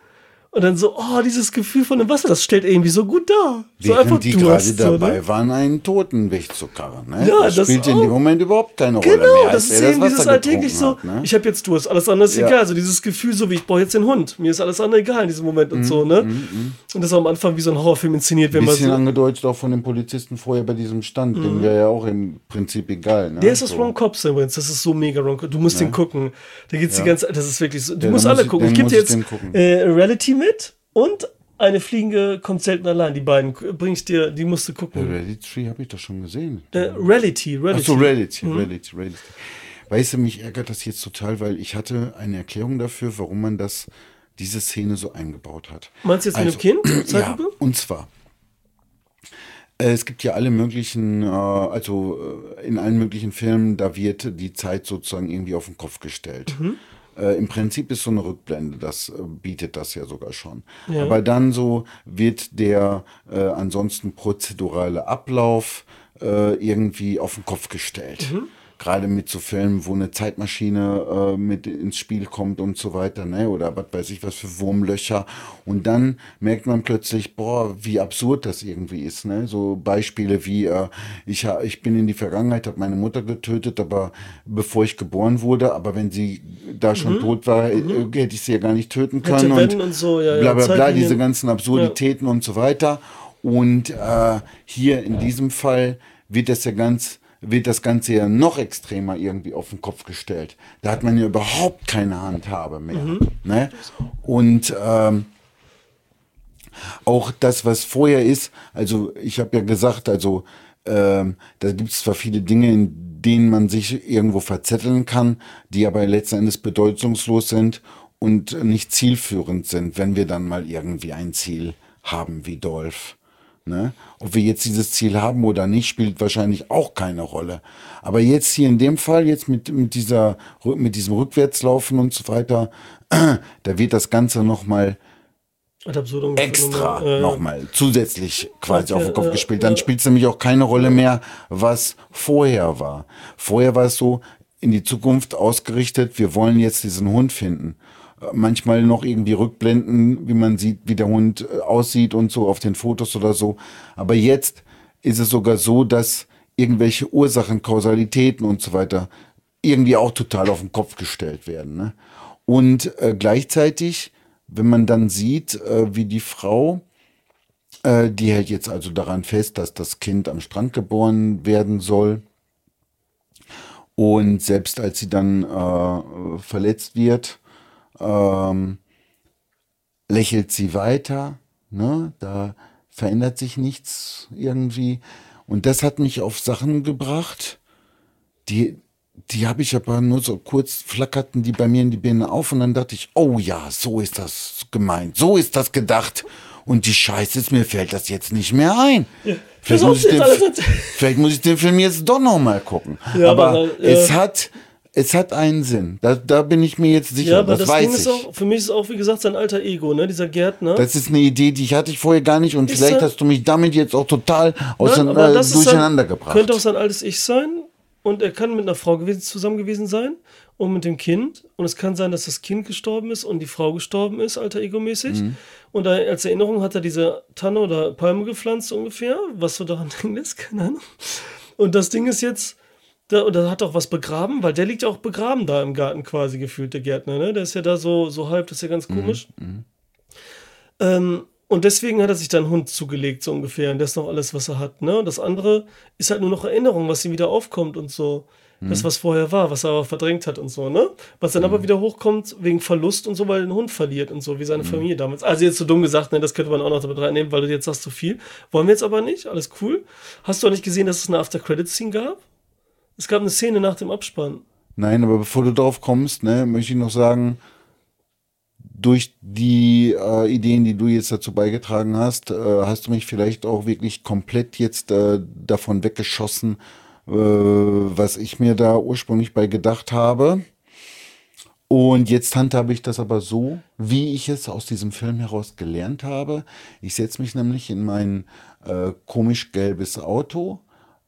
Und dann so, oh, dieses Gefühl von dem Wasser, das stellt irgendwie so gut dar. So Während die gerade so, dabei ne? waren, einen Toten wegzukarren. Ne? Ja, das das spielt in auch. dem Moment überhaupt keine Rolle Genau, mehr, das als ist eben das dieses alltäglich so, hat. Ne? ich habe jetzt Durst, alles andere ist Ja. egal. Also dieses Gefühl so, wie ich brauche jetzt den Hund. Mir ist alles andere egal in diesem Moment und so, ne? Und das war am Anfang wie so ein Horrorfilm inszeniert, wenn Ein man bisschen so, angedeutet auch von dem Polizisten vorher bei diesem Stand. Dem wäre ja auch im Prinzip egal. Ne? Der ist aus So. Wrong Cops übrigens. Das ist so mega Wrong Cops. Du musst den gucken. Da geht's die ganze Das ist wirklich so. Du Ja, musst alle muss ich- gucken. Ich gebe dir jetzt den äh, Reality mit und eine Fliegende kommt selten allein. Die beiden bring ich dir, die musst du gucken. Hereditary habe ich doch schon gesehen. Äh, Reality, Reality. Achso, Reality, Reality, Reality. Weißt du, mich ärgert das jetzt total, weil ich hatte eine Erklärung dafür, warum man das, diese Szene so eingebaut hat. Meinst du jetzt mit Also, dem Kind? Ja, und zwar. äh, Es gibt ja alle möglichen, äh, also äh, in allen möglichen Filmen, da wird die Zeit sozusagen irgendwie auf den Kopf gestellt. Mhm. Äh, Im Prinzip ist so eine Rückblende, das äh, bietet das ja sogar schon. Ja. Aber dann so wird der äh, ansonsten prozedurale Ablauf äh, irgendwie auf den Kopf gestellt. Mhm. Gerade mit so Filmen, wo eine Zeitmaschine äh, mit ins Spiel kommt und so weiter, ne? Oder was weiß ich, was für Wurmlöcher. Und dann merkt man plötzlich, boah, wie absurd das irgendwie ist, ne? So Beispiele wie, äh, ich, ha- ich bin in die Vergangenheit, habe meine Mutter getötet, aber bevor ich geboren wurde, aber wenn sie da schon tot war, äh, hätte ich sie ja gar nicht töten Mhm. Können. wenn und so, ja, ja, bla bla bla, Zeitlinien. diese ganzen Absurditäten und so weiter. Und äh, hier in diesem Fall wird das ja ganz, wird das Ganze ja noch extremer irgendwie auf den Kopf gestellt. Da hat man ja überhaupt keine Handhabe mehr. Ne? Und ähm, auch das, was vorher ist, also ich habe ja gesagt, also ähm, da gibt es zwar viele Dinge, in denen man sich irgendwo verzetteln kann, die aber letzten Endes bedeutungslos sind und nicht zielführend sind, wenn wir dann mal irgendwie ein Ziel haben wie Dolph. Ne? Ob wir jetzt dieses Ziel haben oder nicht, spielt wahrscheinlich auch keine Rolle. Aber jetzt hier in dem Fall, jetzt mit, mit, dieser, mit diesem Rückwärtslaufen und so weiter, da wird das Ganze nochmal extra äh, nochmal zusätzlich quasi Okay, auf den Kopf ja, gespielt. Dann ja. spielt es nämlich auch keine Rolle mehr, was vorher war. Vorher war es so in die Zukunft ausgerichtet, wir wollen jetzt diesen Hund finden. Manchmal noch irgendwie rückblenden, wie man sieht, wie der Hund äh, aussieht und so auf den Fotos oder so. Aber jetzt ist es sogar so, dass irgendwelche Ursachen, Kausalitäten und so weiter irgendwie auch total auf den Kopf gestellt werden. Ne? Und äh, gleichzeitig, wenn man dann sieht, äh, wie die Frau, äh, die hält jetzt also daran fest, dass das Kind am Strand geboren werden soll. Und selbst als sie dann äh, verletzt wird, ähm, lächelt sie weiter. Ne? Da verändert sich nichts irgendwie. Und das hat mich auf Sachen gebracht, die, die habe ich aber nur so kurz flackerten die bei mir in die Birne auf und dann dachte ich, oh ja, so ist das gemeint, so ist das gedacht. Und die Scheiße ist, mir fällt das jetzt nicht mehr ein. Vielleicht, Pass auf, muss ich den, vielleicht muss ich den Film jetzt doch noch mal gucken. Ja, aber aber, äh, es hat es hat einen Sinn. Da, da bin ich mir jetzt sicher. Ja, aber das, das, Ding weiß ist ich. auch, für mich ist auch, wie gesagt, sein alter Ego, ne? Dieser Gärtner. das ist eine Idee, die ich hatte ich vorher gar nicht und Ist vielleicht er- hast du mich damit jetzt auch total Nein, auseinander, das ist durcheinander sein, gebracht. Könnte auch sein altes Ich sein und er kann mit einer Frau gewesen, zusammen gewesen sein und mit dem Kind. Und es kann sein, dass das Kind gestorben ist und die Frau gestorben ist, alter Ego-mäßig. Mhm. Und als Erinnerung hat er diese Tanne oder Palme gepflanzt ungefähr, was so daran denken lässt, keine Ahnung. Und das Ding ist jetzt, da, und da hat auch was begraben, weil der liegt ja auch begraben da im Garten quasi gefühlt, der Gärtner, ne? Der ist ja da so, so halb, das ist ja ganz Mhm, komisch. Ähm, Und deswegen hat er sich dann einen Hund zugelegt, so ungefähr. Und das ist noch alles, was er hat. Ne? Und das andere ist halt nur noch Erinnerung, was ihm wieder aufkommt und so. Das, was vorher war, was er aber verdrängt hat und so, ne? Was dann aber wieder hochkommt wegen Verlust und so, weil er den Hund verliert und so, wie seine Familie damals. Also jetzt so dumm gesagt, ne, das könnte man auch noch damit reinnehmen, weil du jetzt sagst, so viel. Wollen wir jetzt aber nicht, alles cool. Hast du auch nicht gesehen, dass es eine After-Credit-Scene gab? Es gab eine Szene nach dem Abspann. Nein, aber bevor du drauf kommst, ne, möchte ich noch sagen, durch die äh, Ideen, die du jetzt dazu beigetragen hast, äh, hast du mich vielleicht auch wirklich komplett jetzt äh, davon weggeschossen, äh, was ich mir da ursprünglich bei gedacht habe. Und jetzt handhabe ich das aber so, wie ich es aus diesem Film heraus gelernt habe. Ich setze mich nämlich in mein äh, komisch gelbes Auto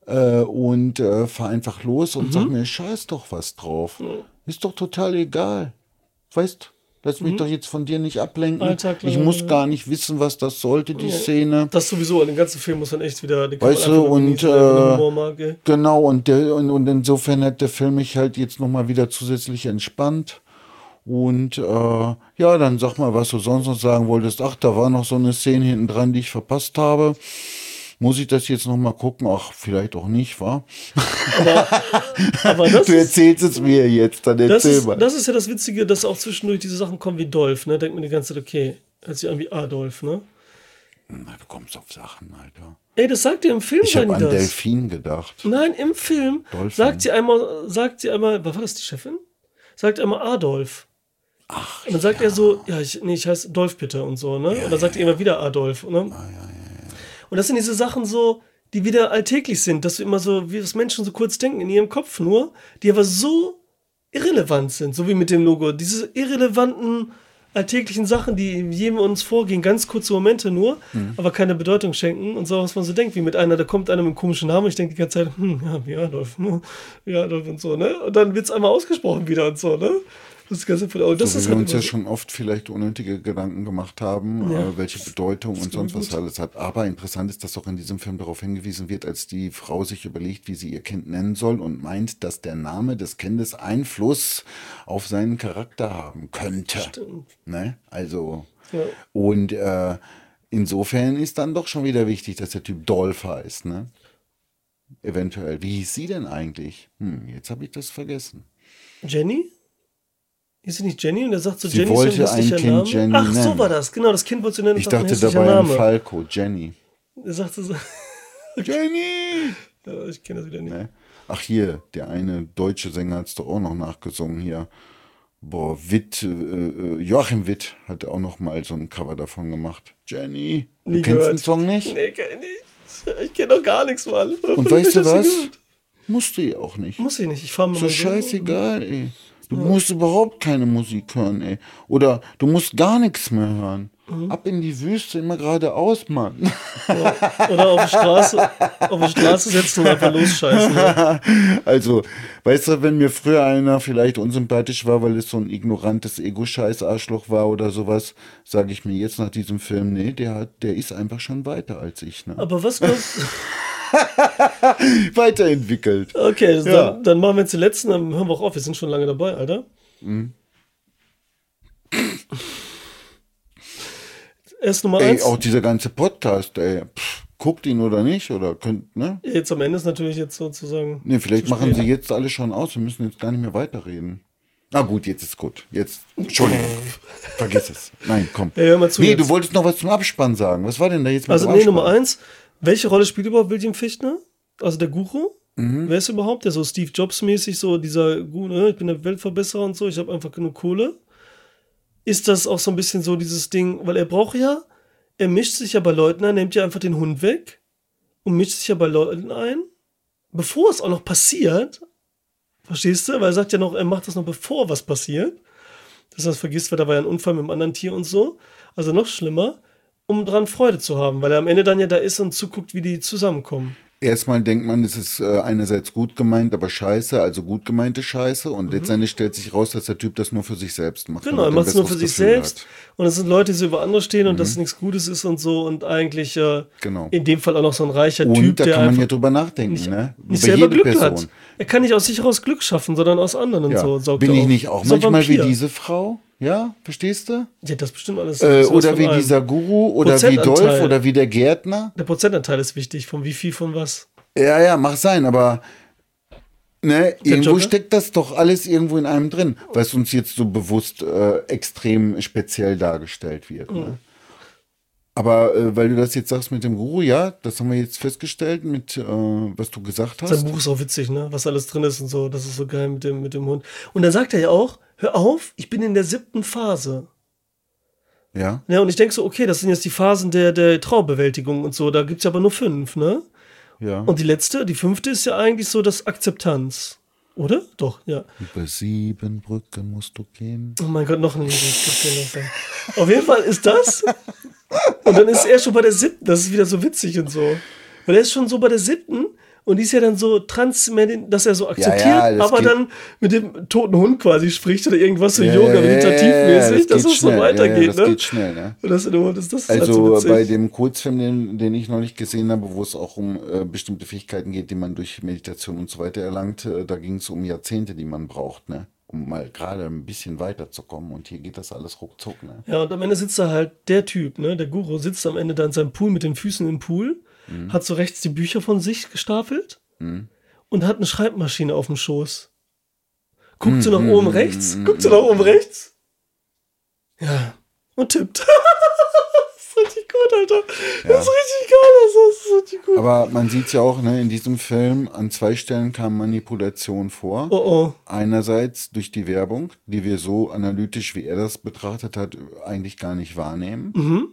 äh, und äh, fahre einfach los und sag mir, scheiß doch was drauf. Ist doch total egal. Weißt, lass mich doch jetzt von dir nicht ablenken. Alltag, ich ja, muss ja. gar nicht wissen, was das sollte, die Szene. Das sowieso, den ganzen Film muss man echt wieder. Kann Weißt du, und, äh, mag. Genau, und, der, und, und insofern hat der Film mich halt jetzt nochmal wieder zusätzlich entspannt. Und äh, ja, dann sag mal, was du sonst noch sagen wolltest. Ach, da war noch so eine Szene hinten dran, die ich verpasst habe. Muss ich das jetzt nochmal gucken? Ach, vielleicht auch nicht, wa? Aber das Du ist, erzählst es mir jetzt, dann das, erzähl ist, mal. das ist ja das Witzige, dass auch zwischendurch diese Sachen kommen wie Dolph, ne? Denkt man die ganze Zeit, okay, hört sich an wie Adolf, ne? Na, du kommst auf Sachen, Alter. Ey, das sagt ihr im Film, Ich habe an das. Delfin gedacht. Nein, im Film Dolphin. sagt sie einmal, sagt sie einmal, was war das, die Chefin? Sagt einmal Adolf. Ach, und dann sagt er so, ja, ich, nee, ich heiße Dolph bitte und so, ne? und dann sagt er immer wieder Adolf, ne? Und das sind diese Sachen so, die wieder alltäglich sind, dass wir immer so, wie das Menschen so kurz denken in ihrem Kopf nur, die aber so irrelevant sind, so wie mit dem Logo. Diese irrelevanten alltäglichen Sachen, die jedem uns vorgehen, ganz kurze Momente nur, aber keine Bedeutung schenken und so, was man so denkt, wie mit einer, da kommt einer mit einem komischen Namen, ich denke die ganze Zeit, hm, ja, wie Adolf, hm, wie Adolf und so, ne? Und dann wird es einmal ausgesprochen wieder und so, ne? Das ist ganz simpel. Aber das so ist wie wir halt uns immer ja so. schon oft vielleicht unnötige Gedanken gemacht haben, Ja. äh, welche Bedeutung und sonst was alles hat. Aber interessant ist, dass auch in diesem Film darauf hingewiesen wird, als die Frau sich überlegt, wie sie ihr Kind nennen soll und meint, dass der Name des Kindes Einfluss auf seinen Charakter haben könnte. Stimmt. Ne? Also, Ja. und äh, insofern ist dann doch schon wieder wichtig, dass der Typ Dolph heißt, ne? Eventuell. Wie hieß sie denn eigentlich? Hm, jetzt habe ich das vergessen. Jenny? Ist sie nicht Jenny? Und er sagt so, Sie Jenny ist wollte so ein ein Kind Name. Jenny Ach, so nennen. war das. Genau, das Kind wollte sie nennen. Ich war ein dachte dabei an Name. Falco, Jenny. Er sagte so, Jenny! ich kenne das wieder nicht. Ne? Ach hier, der eine deutsche Sänger hat es doch auch noch nachgesungen hier. Boah, Witt, äh, äh, Joachim Witt hat auch noch mal so ein Cover davon gemacht. Jenny, du kennst gehört. den Song nicht? Nee, kenn ich. Ich kenne doch gar nichts, Mann. Und weißt du was? Musst du ja auch nicht. Muss ich nicht. Ich fahre mal So scheißegal, ey. Du musst überhaupt keine Musik hören, ey. Oder du musst gar nichts mehr hören. Mhm. Ab in die Wüste, immer geradeaus, Mann. Oder auf die Straße, auf die Straße setzen und einfach losscheißen. Ne? Also, weißt du, wenn mir früher einer vielleicht unsympathisch war, weil es so ein ignorantes Ego-Scheiß-Arschloch war oder sowas, sage ich mir jetzt nach diesem Film, nee, der, hat, der ist einfach schon weiter als ich. Ne? Aber was glaubst Weiterentwickelt. Okay, Ja. dann, dann machen wir jetzt den letzten, dann hören wir auch auf. Wir sind schon lange dabei, Alter. Mhm. Erst Nummer Ey, eins. auch dieser ganze Podcast, ey. Pff, guckt ihn oder nicht? Oder könnt, ne? Jetzt am Ende ist natürlich jetzt sozusagen. Nee, vielleicht machen sie jetzt alle schon aus. Wir müssen jetzt gar nicht mehr weiterreden. Na gut, jetzt ist gut. Jetzt, Entschuldigung. Vergiss es. Nein, komm. Ja, hör mal zu nee, jetzt. du wolltest noch was zum Abspann sagen. Was war denn da jetzt mit Also, nee? Nummer eins. Welche Rolle spielt überhaupt William Fichtner? Also der Guru? Mhm. Wer ist überhaupt? Der so Steve Jobs-mäßig, so dieser Guru, ne? ich bin der Weltverbesserer und so, ich habe einfach genug Kohle. Ist das auch so ein bisschen so dieses Ding, weil er braucht ja, er mischt sich ja bei Leuten ein, nimmt ja einfach den Hund weg und mischt sich ja bei Leuten ein, bevor es auch noch passiert. Verstehst du? Weil er sagt ja noch, er macht das noch bevor was passiert. Dass er das vergisst, weil da war ja ein Unfall mit einem anderen Tier und so. Also noch schlimmer, um dran Freude zu haben, weil er am Ende dann ja da ist und zuguckt, wie die zusammenkommen. Erstmal denkt man, es ist äh, einerseits gut gemeint, aber scheiße, also gut gemeinte Scheiße. Und letztendlich stellt sich raus, dass der Typ das nur für sich selbst macht. Mhm. Genau, er macht es nur für sich selbst. Und es sind Leute, die so über andere stehen und dass es nichts Gutes ist und so und eigentlich äh, Genau. in dem Fall auch noch so ein reicher Und Typ, da der kann man ja drüber nachdenken, nicht, ne? nicht selber Glück Person. hat. Er kann nicht aus sich heraus Glück schaffen, sondern aus anderen und Ja. so. Saugt Bin ich auf. nicht auch So manchmal wie Vampir. diese Frau? Ja, verstehst du? Ja, das bestimmt alles. Äh, oder wie dieser Guru oder wie. Dolph oder wie der Gärtner. Der Prozentanteil ist wichtig, von wie viel von was. Ja, ja, mag sein, aber ne, irgendwo Joker? steckt das doch alles irgendwo in einem drin, was uns jetzt so bewusst äh, extrem speziell dargestellt wird. Ne? Aber äh, weil du das jetzt sagst mit dem Guru, ja, das haben wir jetzt festgestellt mit, äh, was du gesagt hast. Sein Buch ist auch witzig, ne? Was alles drin ist und so. Das ist so geil mit dem, mit dem Hund. Und dann sagt er ja auch, hör auf, ich bin in der siebten Phase. Ja, Ja, und ich denke so, okay, das sind jetzt die Phasen der, der Trauerbewältigung und so. Da gibt es ja aber nur fünf, ne? ja. Und die letzte, die fünfte ist ja eigentlich so das Akzeptanz. Oder? Doch, ja. Über sieben Brücken musst du gehen. Oh mein Gott, noch ein. Auf jeden Fall ist das. Und dann ist er schon bei der siebten. Das ist wieder so witzig und so. Weil er ist schon so bei der siebten. Und die ist ja dann so trans, dass er so akzeptiert, ja, das aber dann mit dem toten Hund quasi spricht oder irgendwas so Ja, Yoga, ja, meditativmäßig, dass es so weitergeht, ja, ja, das ne? geht schnell, ne? Und das, ist- das ist halt so Also bei dem Kurzfilm, den, den ich noch nicht gesehen habe, wo es auch um äh, bestimmte Fähigkeiten geht, die man durch Meditation und so weiter erlangt, äh, da ging es um Jahrzehnte, die man braucht, ne? Mal gerade ein bisschen weiterzukommen. Und hier geht das alles ruckzuck. Ne? Ja, und am Ende sitzt da halt der Typ, ne, der Guru, sitzt am Ende da in seinem Pool mit den Füßen im Pool, Mhm. hat so rechts die Bücher von sich gestapelt und hat eine Schreibmaschine auf dem Schoß. Guckt so nach Mhm, oben rechts, guckt so nach oben rechts. Ja, und tippt. gut, Alter. Das ist richtig geil, das ist richtig gut. Aber man sieht ja auch, ne, in diesem Film, an zwei Stellen kam Manipulation vor. Oh oh. Einerseits durch die Werbung, die wir so analytisch, wie er das betrachtet hat, eigentlich gar nicht wahrnehmen. Mhm.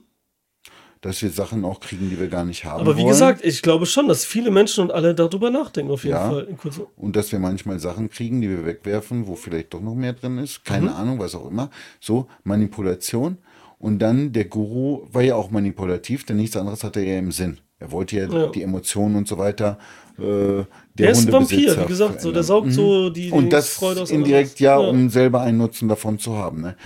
Dass wir Sachen auch kriegen, die wir gar nicht haben Aber wie wollen. gesagt, ich glaube schon, dass viele Menschen und alle darüber nachdenken, auf jeden Ja. Fall. Und dass wir manchmal Sachen kriegen, die wir wegwerfen, wo vielleicht doch noch mehr drin ist. Keine Mhm. Ahnung, was auch immer. So, Manipulation. Und dann der Guru war ja auch manipulativ, denn nichts anderes hatte er im Sinn. Er wollte ja, Ja. die Emotionen und so weiter. Äh, der Der ist ein Vampir, wie gesagt, so, der saugt so die, die Und das Freude aus indirekt anderen. ja, um selber einen Nutzen davon zu haben. Ne?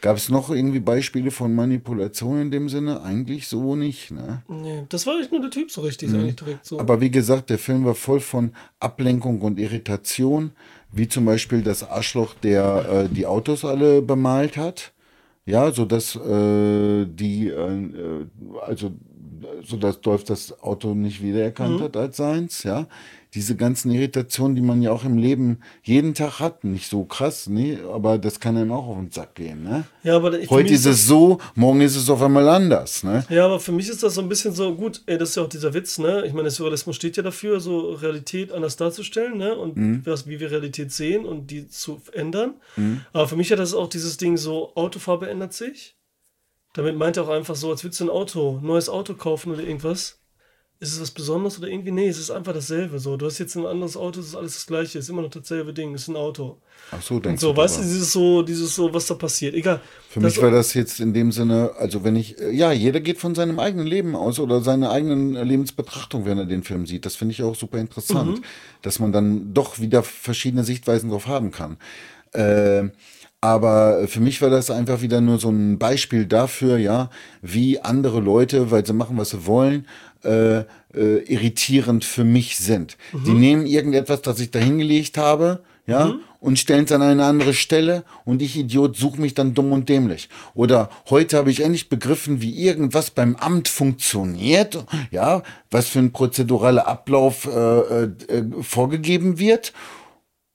Gab es noch irgendwie Beispiele von Manipulation in dem Sinne? Eigentlich so nicht. Ne? Nee, das war nicht nur der Typ so richtig, eigentlich direkt so. Mhm. Aber wie gesagt, der Film war voll von Ablenkung und Irritation, wie zum Beispiel das Arschloch, der äh, die Autos alle bemalt hat. Ja, so dass äh, die, äh, also so dass Dolph das Auto nicht wiedererkannt hat als seins, ja. Diese ganzen Irritationen, die man ja auch im Leben jeden Tag hat, nicht so krass, nee, aber das kann einem auch auf den Sack gehen, ne? ja, aber ich, Heute ist es so, morgen ist es auf einmal anders, ne? Ja, aber für mich ist das so ein bisschen so, gut, ey, das ist ja auch dieser Witz, ne? Ich meine, der Surrealismus steht ja dafür, so Realität anders darzustellen, ne? Und Mhm. was, wie wir Realität sehen und die zu ändern. Aber für mich hat das auch dieses Ding so, Autofarbe ändert sich. Damit meint er auch einfach so, als würdest du ein Auto, ein neues Auto kaufen oder irgendwas. Ist es was Besonderes oder irgendwie? Nee, es ist einfach dasselbe. So, du hast jetzt ein anderes Auto, es ist alles das gleiche, es ist immer noch dasselbe Ding, es ist ein Auto. Ach so, Und denkst so, du weißt du, dieses so, dieses so, was da passiert. Egal. Für Das- mich war das jetzt in dem Sinne, also wenn ich, äh, ja, jeder geht von seinem eigenen Leben aus oder seiner eigenen äh, Lebensbetrachtung, wenn er den Film sieht. Das finde ich auch super interessant, dass man dann doch wieder verschiedene Sichtweisen drauf haben kann. Äh, aber für mich war das einfach wieder nur so ein Beispiel dafür, ja, wie andere Leute, weil sie machen, was sie wollen, äh, äh, irritierend für mich sind. Die nehmen irgendetwas, das ich da hingelegt habe, ja, und stellen es an eine andere Stelle und ich Idiot suche mich dann dumm und dämlich. Oder heute habe ich endlich begriffen, wie irgendwas beim Amt funktioniert, ja, was für ein prozeduraler Ablauf äh, äh, äh, vorgegeben wird.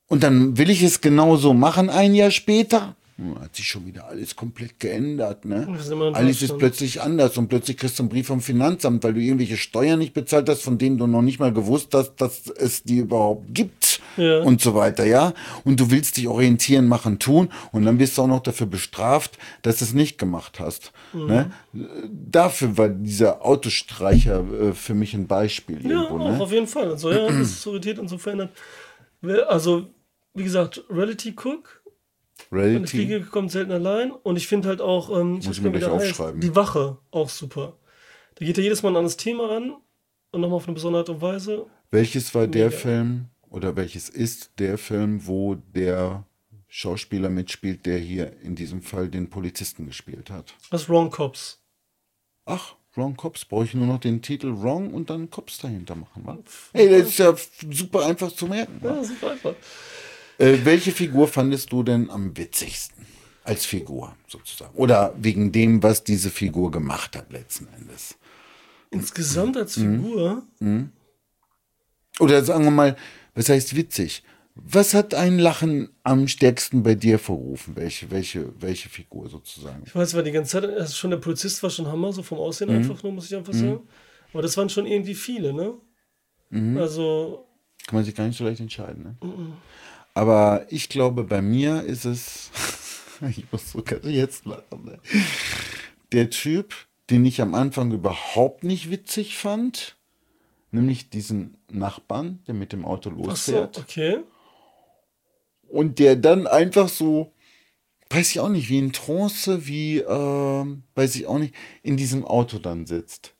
Und dann will ich es genauso machen ein Jahr später. Hat sich schon wieder alles komplett geändert, ne? Alles ist plötzlich anders und plötzlich kriegst du einen Brief vom Finanzamt, weil du irgendwelche Steuern nicht bezahlt hast, von denen du noch nicht mal gewusst hast, dass es die überhaupt gibt Ja. und so weiter, ja? Und du willst dich orientieren, machen, tun und dann wirst du auch noch dafür bestraft, dass du es nicht gemacht hast. Mhm. Ne? Dafür war dieser Autostreicher äh, für mich ein Beispiel Ja, irgendwo, auch ne? auf jeden Fall. Also, ja, das ist Autorität und so verändert. Also, wie gesagt, Reality Cook. Reality. Fliege kommt selten allein. Und ich finde halt auch, ähm, Muss ich mir gleich der heißt, aufschreiben. Die Wache, auch super. Da geht er jedes Mal an das Thema ran und nochmal auf eine besondere Art und Weise. Welches war der Mega. Film oder welches ist der Film, wo der Schauspieler mitspielt, der hier in diesem Fall den Polizisten gespielt hat. Das ist Wrong Cops. Ach, Wrong Cops. Brauche ich nur noch den Titel Wrong und dann Cops dahinter machen. Wa? Ey, das ist ja super einfach zu merken. wa? Ja, super einfach. Äh, welche Figur fandest du denn am witzigsten? Als Figur sozusagen. Oder wegen dem, was diese Figur gemacht hat letzten Endes. Insgesamt als Mhm. Figur, Oder sagen wir mal, was heißt witzig? Was hat ein Lachen am stärksten bei dir verrufen? Welche, welche, welche Figur sozusagen? ich weiß, war die ganze Zeit, also schon der Polizist war schon Hammer, so vom Mhm. Aussehen einfach nur, muss ich einfach sagen. Aber das waren schon irgendwie viele, ne? Mhm. Also, Kann man sich gar nicht so leicht entscheiden. Ne? Aber ich glaube, bei mir ist es, ich muss sogar jetzt lachen, ne? der Typ, den ich am Anfang überhaupt nicht witzig fand, nämlich diesen Nachbarn, der mit dem Auto ach so, losfährt. okay. Und der dann einfach so, weiß ich auch nicht, wie in Trance, wie, ähm, weiß ich auch nicht, in diesem Auto dann sitzt.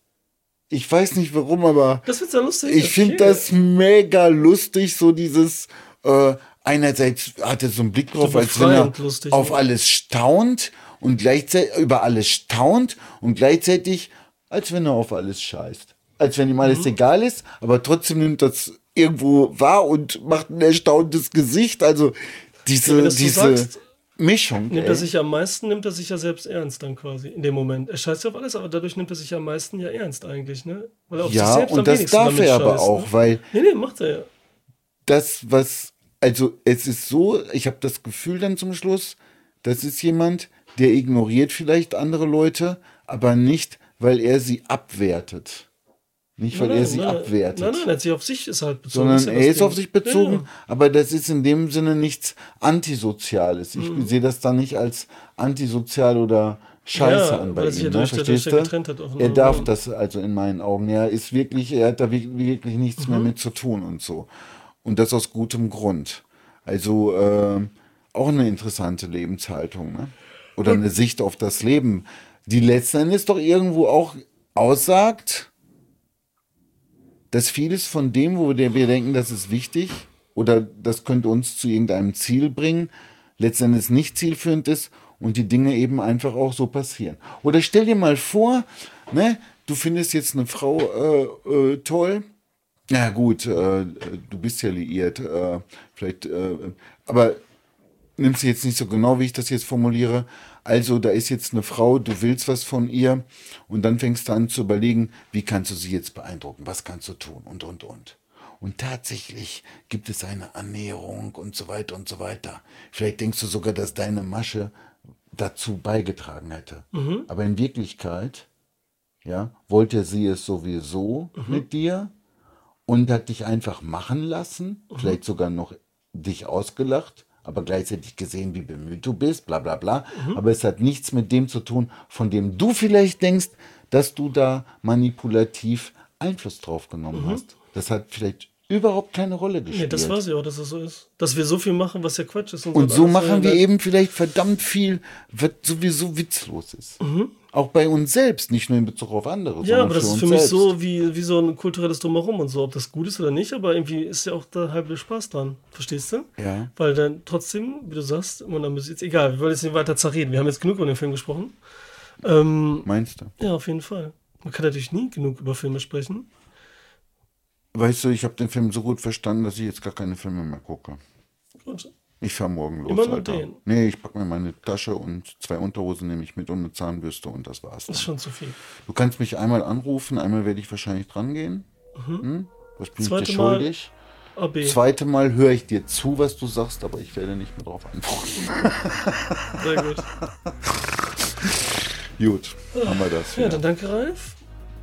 Ich weiß nicht warum, aber Das wird sehr lustig. ich finde okay. das mega lustig, so dieses, äh, einerseits hat er so einen Blick drauf, als wenn er lustig, auf alles staunt und gleichzeitig über alles staunt und gleichzeitig, als wenn er auf alles scheißt. Als wenn ihm Mhm. alles egal ist, aber trotzdem nimmt das irgendwo wahr und macht ein erstauntes Gesicht. Also diese, das so diese sagst, Mischung. Nimmt ey. er sich am meisten, nimmt er sich ja selbst ernst dann quasi in dem Moment. Er scheißt ja auf alles, aber dadurch nimmt er sich am meisten ja ernst eigentlich, ne? Weil er auf sich ja, selbst am und das wenigsten darf er aber scheißt, auch, Ne? weil Nee, nee, macht er ja. das, was, also es ist so, ich habe das Gefühl dann zum Schluss, das ist jemand, der ignoriert vielleicht andere Leute, aber nicht, weil er sie abwertet. Nicht, weil er sie nein, abwertet. Nein, nein, er hat sich auf sich ist halt bezogen. sondern ja er ist Ding. auf sich bezogen, Ja, aber das ist in dem Sinne nichts Antisoziales. Ich Mhm. sehe das dann nicht als antisozial oder Scheiße Ja, an bei er ihm. ja Ne? Verstehst ja du? Er darf Ja. das also in meinen Augen. Er ist wirklich, er hat da wirklich, wirklich nichts Mhm. mehr mit zu tun und so. Und das aus gutem Grund. Also äh, auch eine interessante Lebenshaltung, ne? Oder eine Sicht auf das Leben, die letzten Endes doch irgendwo auch aussagt, dass vieles von dem, wo wir denken, das ist wichtig oder das könnte uns zu irgendeinem Ziel bringen, letztendlich nicht zielführend ist und die Dinge eben einfach auch so passieren. Oder stell dir mal vor, ne, du findest jetzt eine Frau äh, äh, toll. Na gut, äh, du bist ja liiert, äh, vielleicht, äh, aber nimmst du jetzt nicht so genau, wie ich das jetzt formuliere. Also, da ist jetzt eine Frau, du willst was von ihr und dann fängst du an zu überlegen, wie kannst du sie jetzt beeindrucken, was kannst du tun und, und, und. Und tatsächlich gibt es eine Annäherung und so weiter und so weiter. Vielleicht denkst du sogar, dass deine Masche dazu beigetragen hätte. Aber in Wirklichkeit, ja, wollte sie es sowieso mit dir und hat dich einfach machen lassen, vielleicht sogar noch dich ausgelacht, aber gleichzeitig gesehen, wie bemüht du bist, bla bla bla. Aber es hat nichts mit dem zu tun, von dem du vielleicht denkst, dass du da manipulativ Einfluss drauf genommen hast. Das hat vielleicht überhaupt keine Rolle gespielt. Nee, das weiß ich auch, dass das so ist. Dass wir so viel machen, was ja Quatsch ist. Und so alles, machen wir weil- eben vielleicht verdammt viel, was sowieso witzlos ist. Auch bei uns selbst, nicht nur in Bezug auf andere, Ja, aber das ist für mich selbst. so wie, wie so ein kulturelles Drumherum und so, ob das gut ist oder nicht, aber irgendwie ist ja auch der halbe Spaß dran. Verstehst du? Ja. Weil dann trotzdem, wie du sagst, immer dann jetzt egal, wir wollen jetzt nicht weiter zerreden. Wir haben jetzt genug über den Film gesprochen. Ähm, Meinst du? ja, auf jeden Fall. Man kann natürlich nie genug über Filme sprechen. Weißt du, ich habe den Film so gut verstanden, dass ich jetzt gar keine Filme mehr gucke. Gut. Ich fahr morgen los. Immer nur Alter. den? Nee, ich packe mir meine Tasche und zwei Unterhosen nehme ich mit und eine Zahnbürste und das war's. Das ist Dann. schon zu viel. Du kannst mich einmal anrufen, einmal werde ich wahrscheinlich dran gehen. Hm? Was bin ich Zweite dir Mal- schuldig? AB. Zweite Mal höre ich dir zu, was du sagst, aber ich werde nicht mehr darauf antworten. Sehr gut. Gut, haben wir das. Ja, wieder. dann danke, Ralf.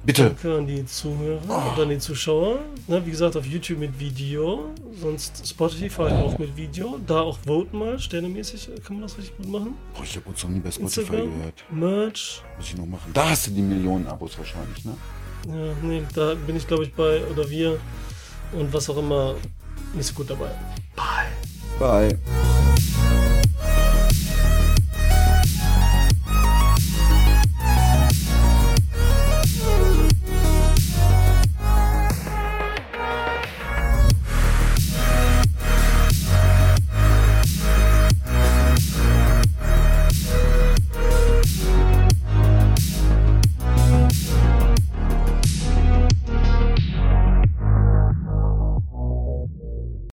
Bitte. Danke an die Zuhörer und an die Zuschauer. Ne, wie gesagt, auf YouTube mit Video, sonst Spotify auch mit Video. Da auch voten mal, sternemäßig äh, kann man das richtig gut machen. Boah, ich habe uns noch nie bei Spotify Instagram, gehört. Merch. Muss ich noch machen. Da hast du die Millionen Abos wahrscheinlich, ne? Ja, nee, da bin ich glaube ich bei, oder wir und was auch immer, nicht so gut dabei. Bye.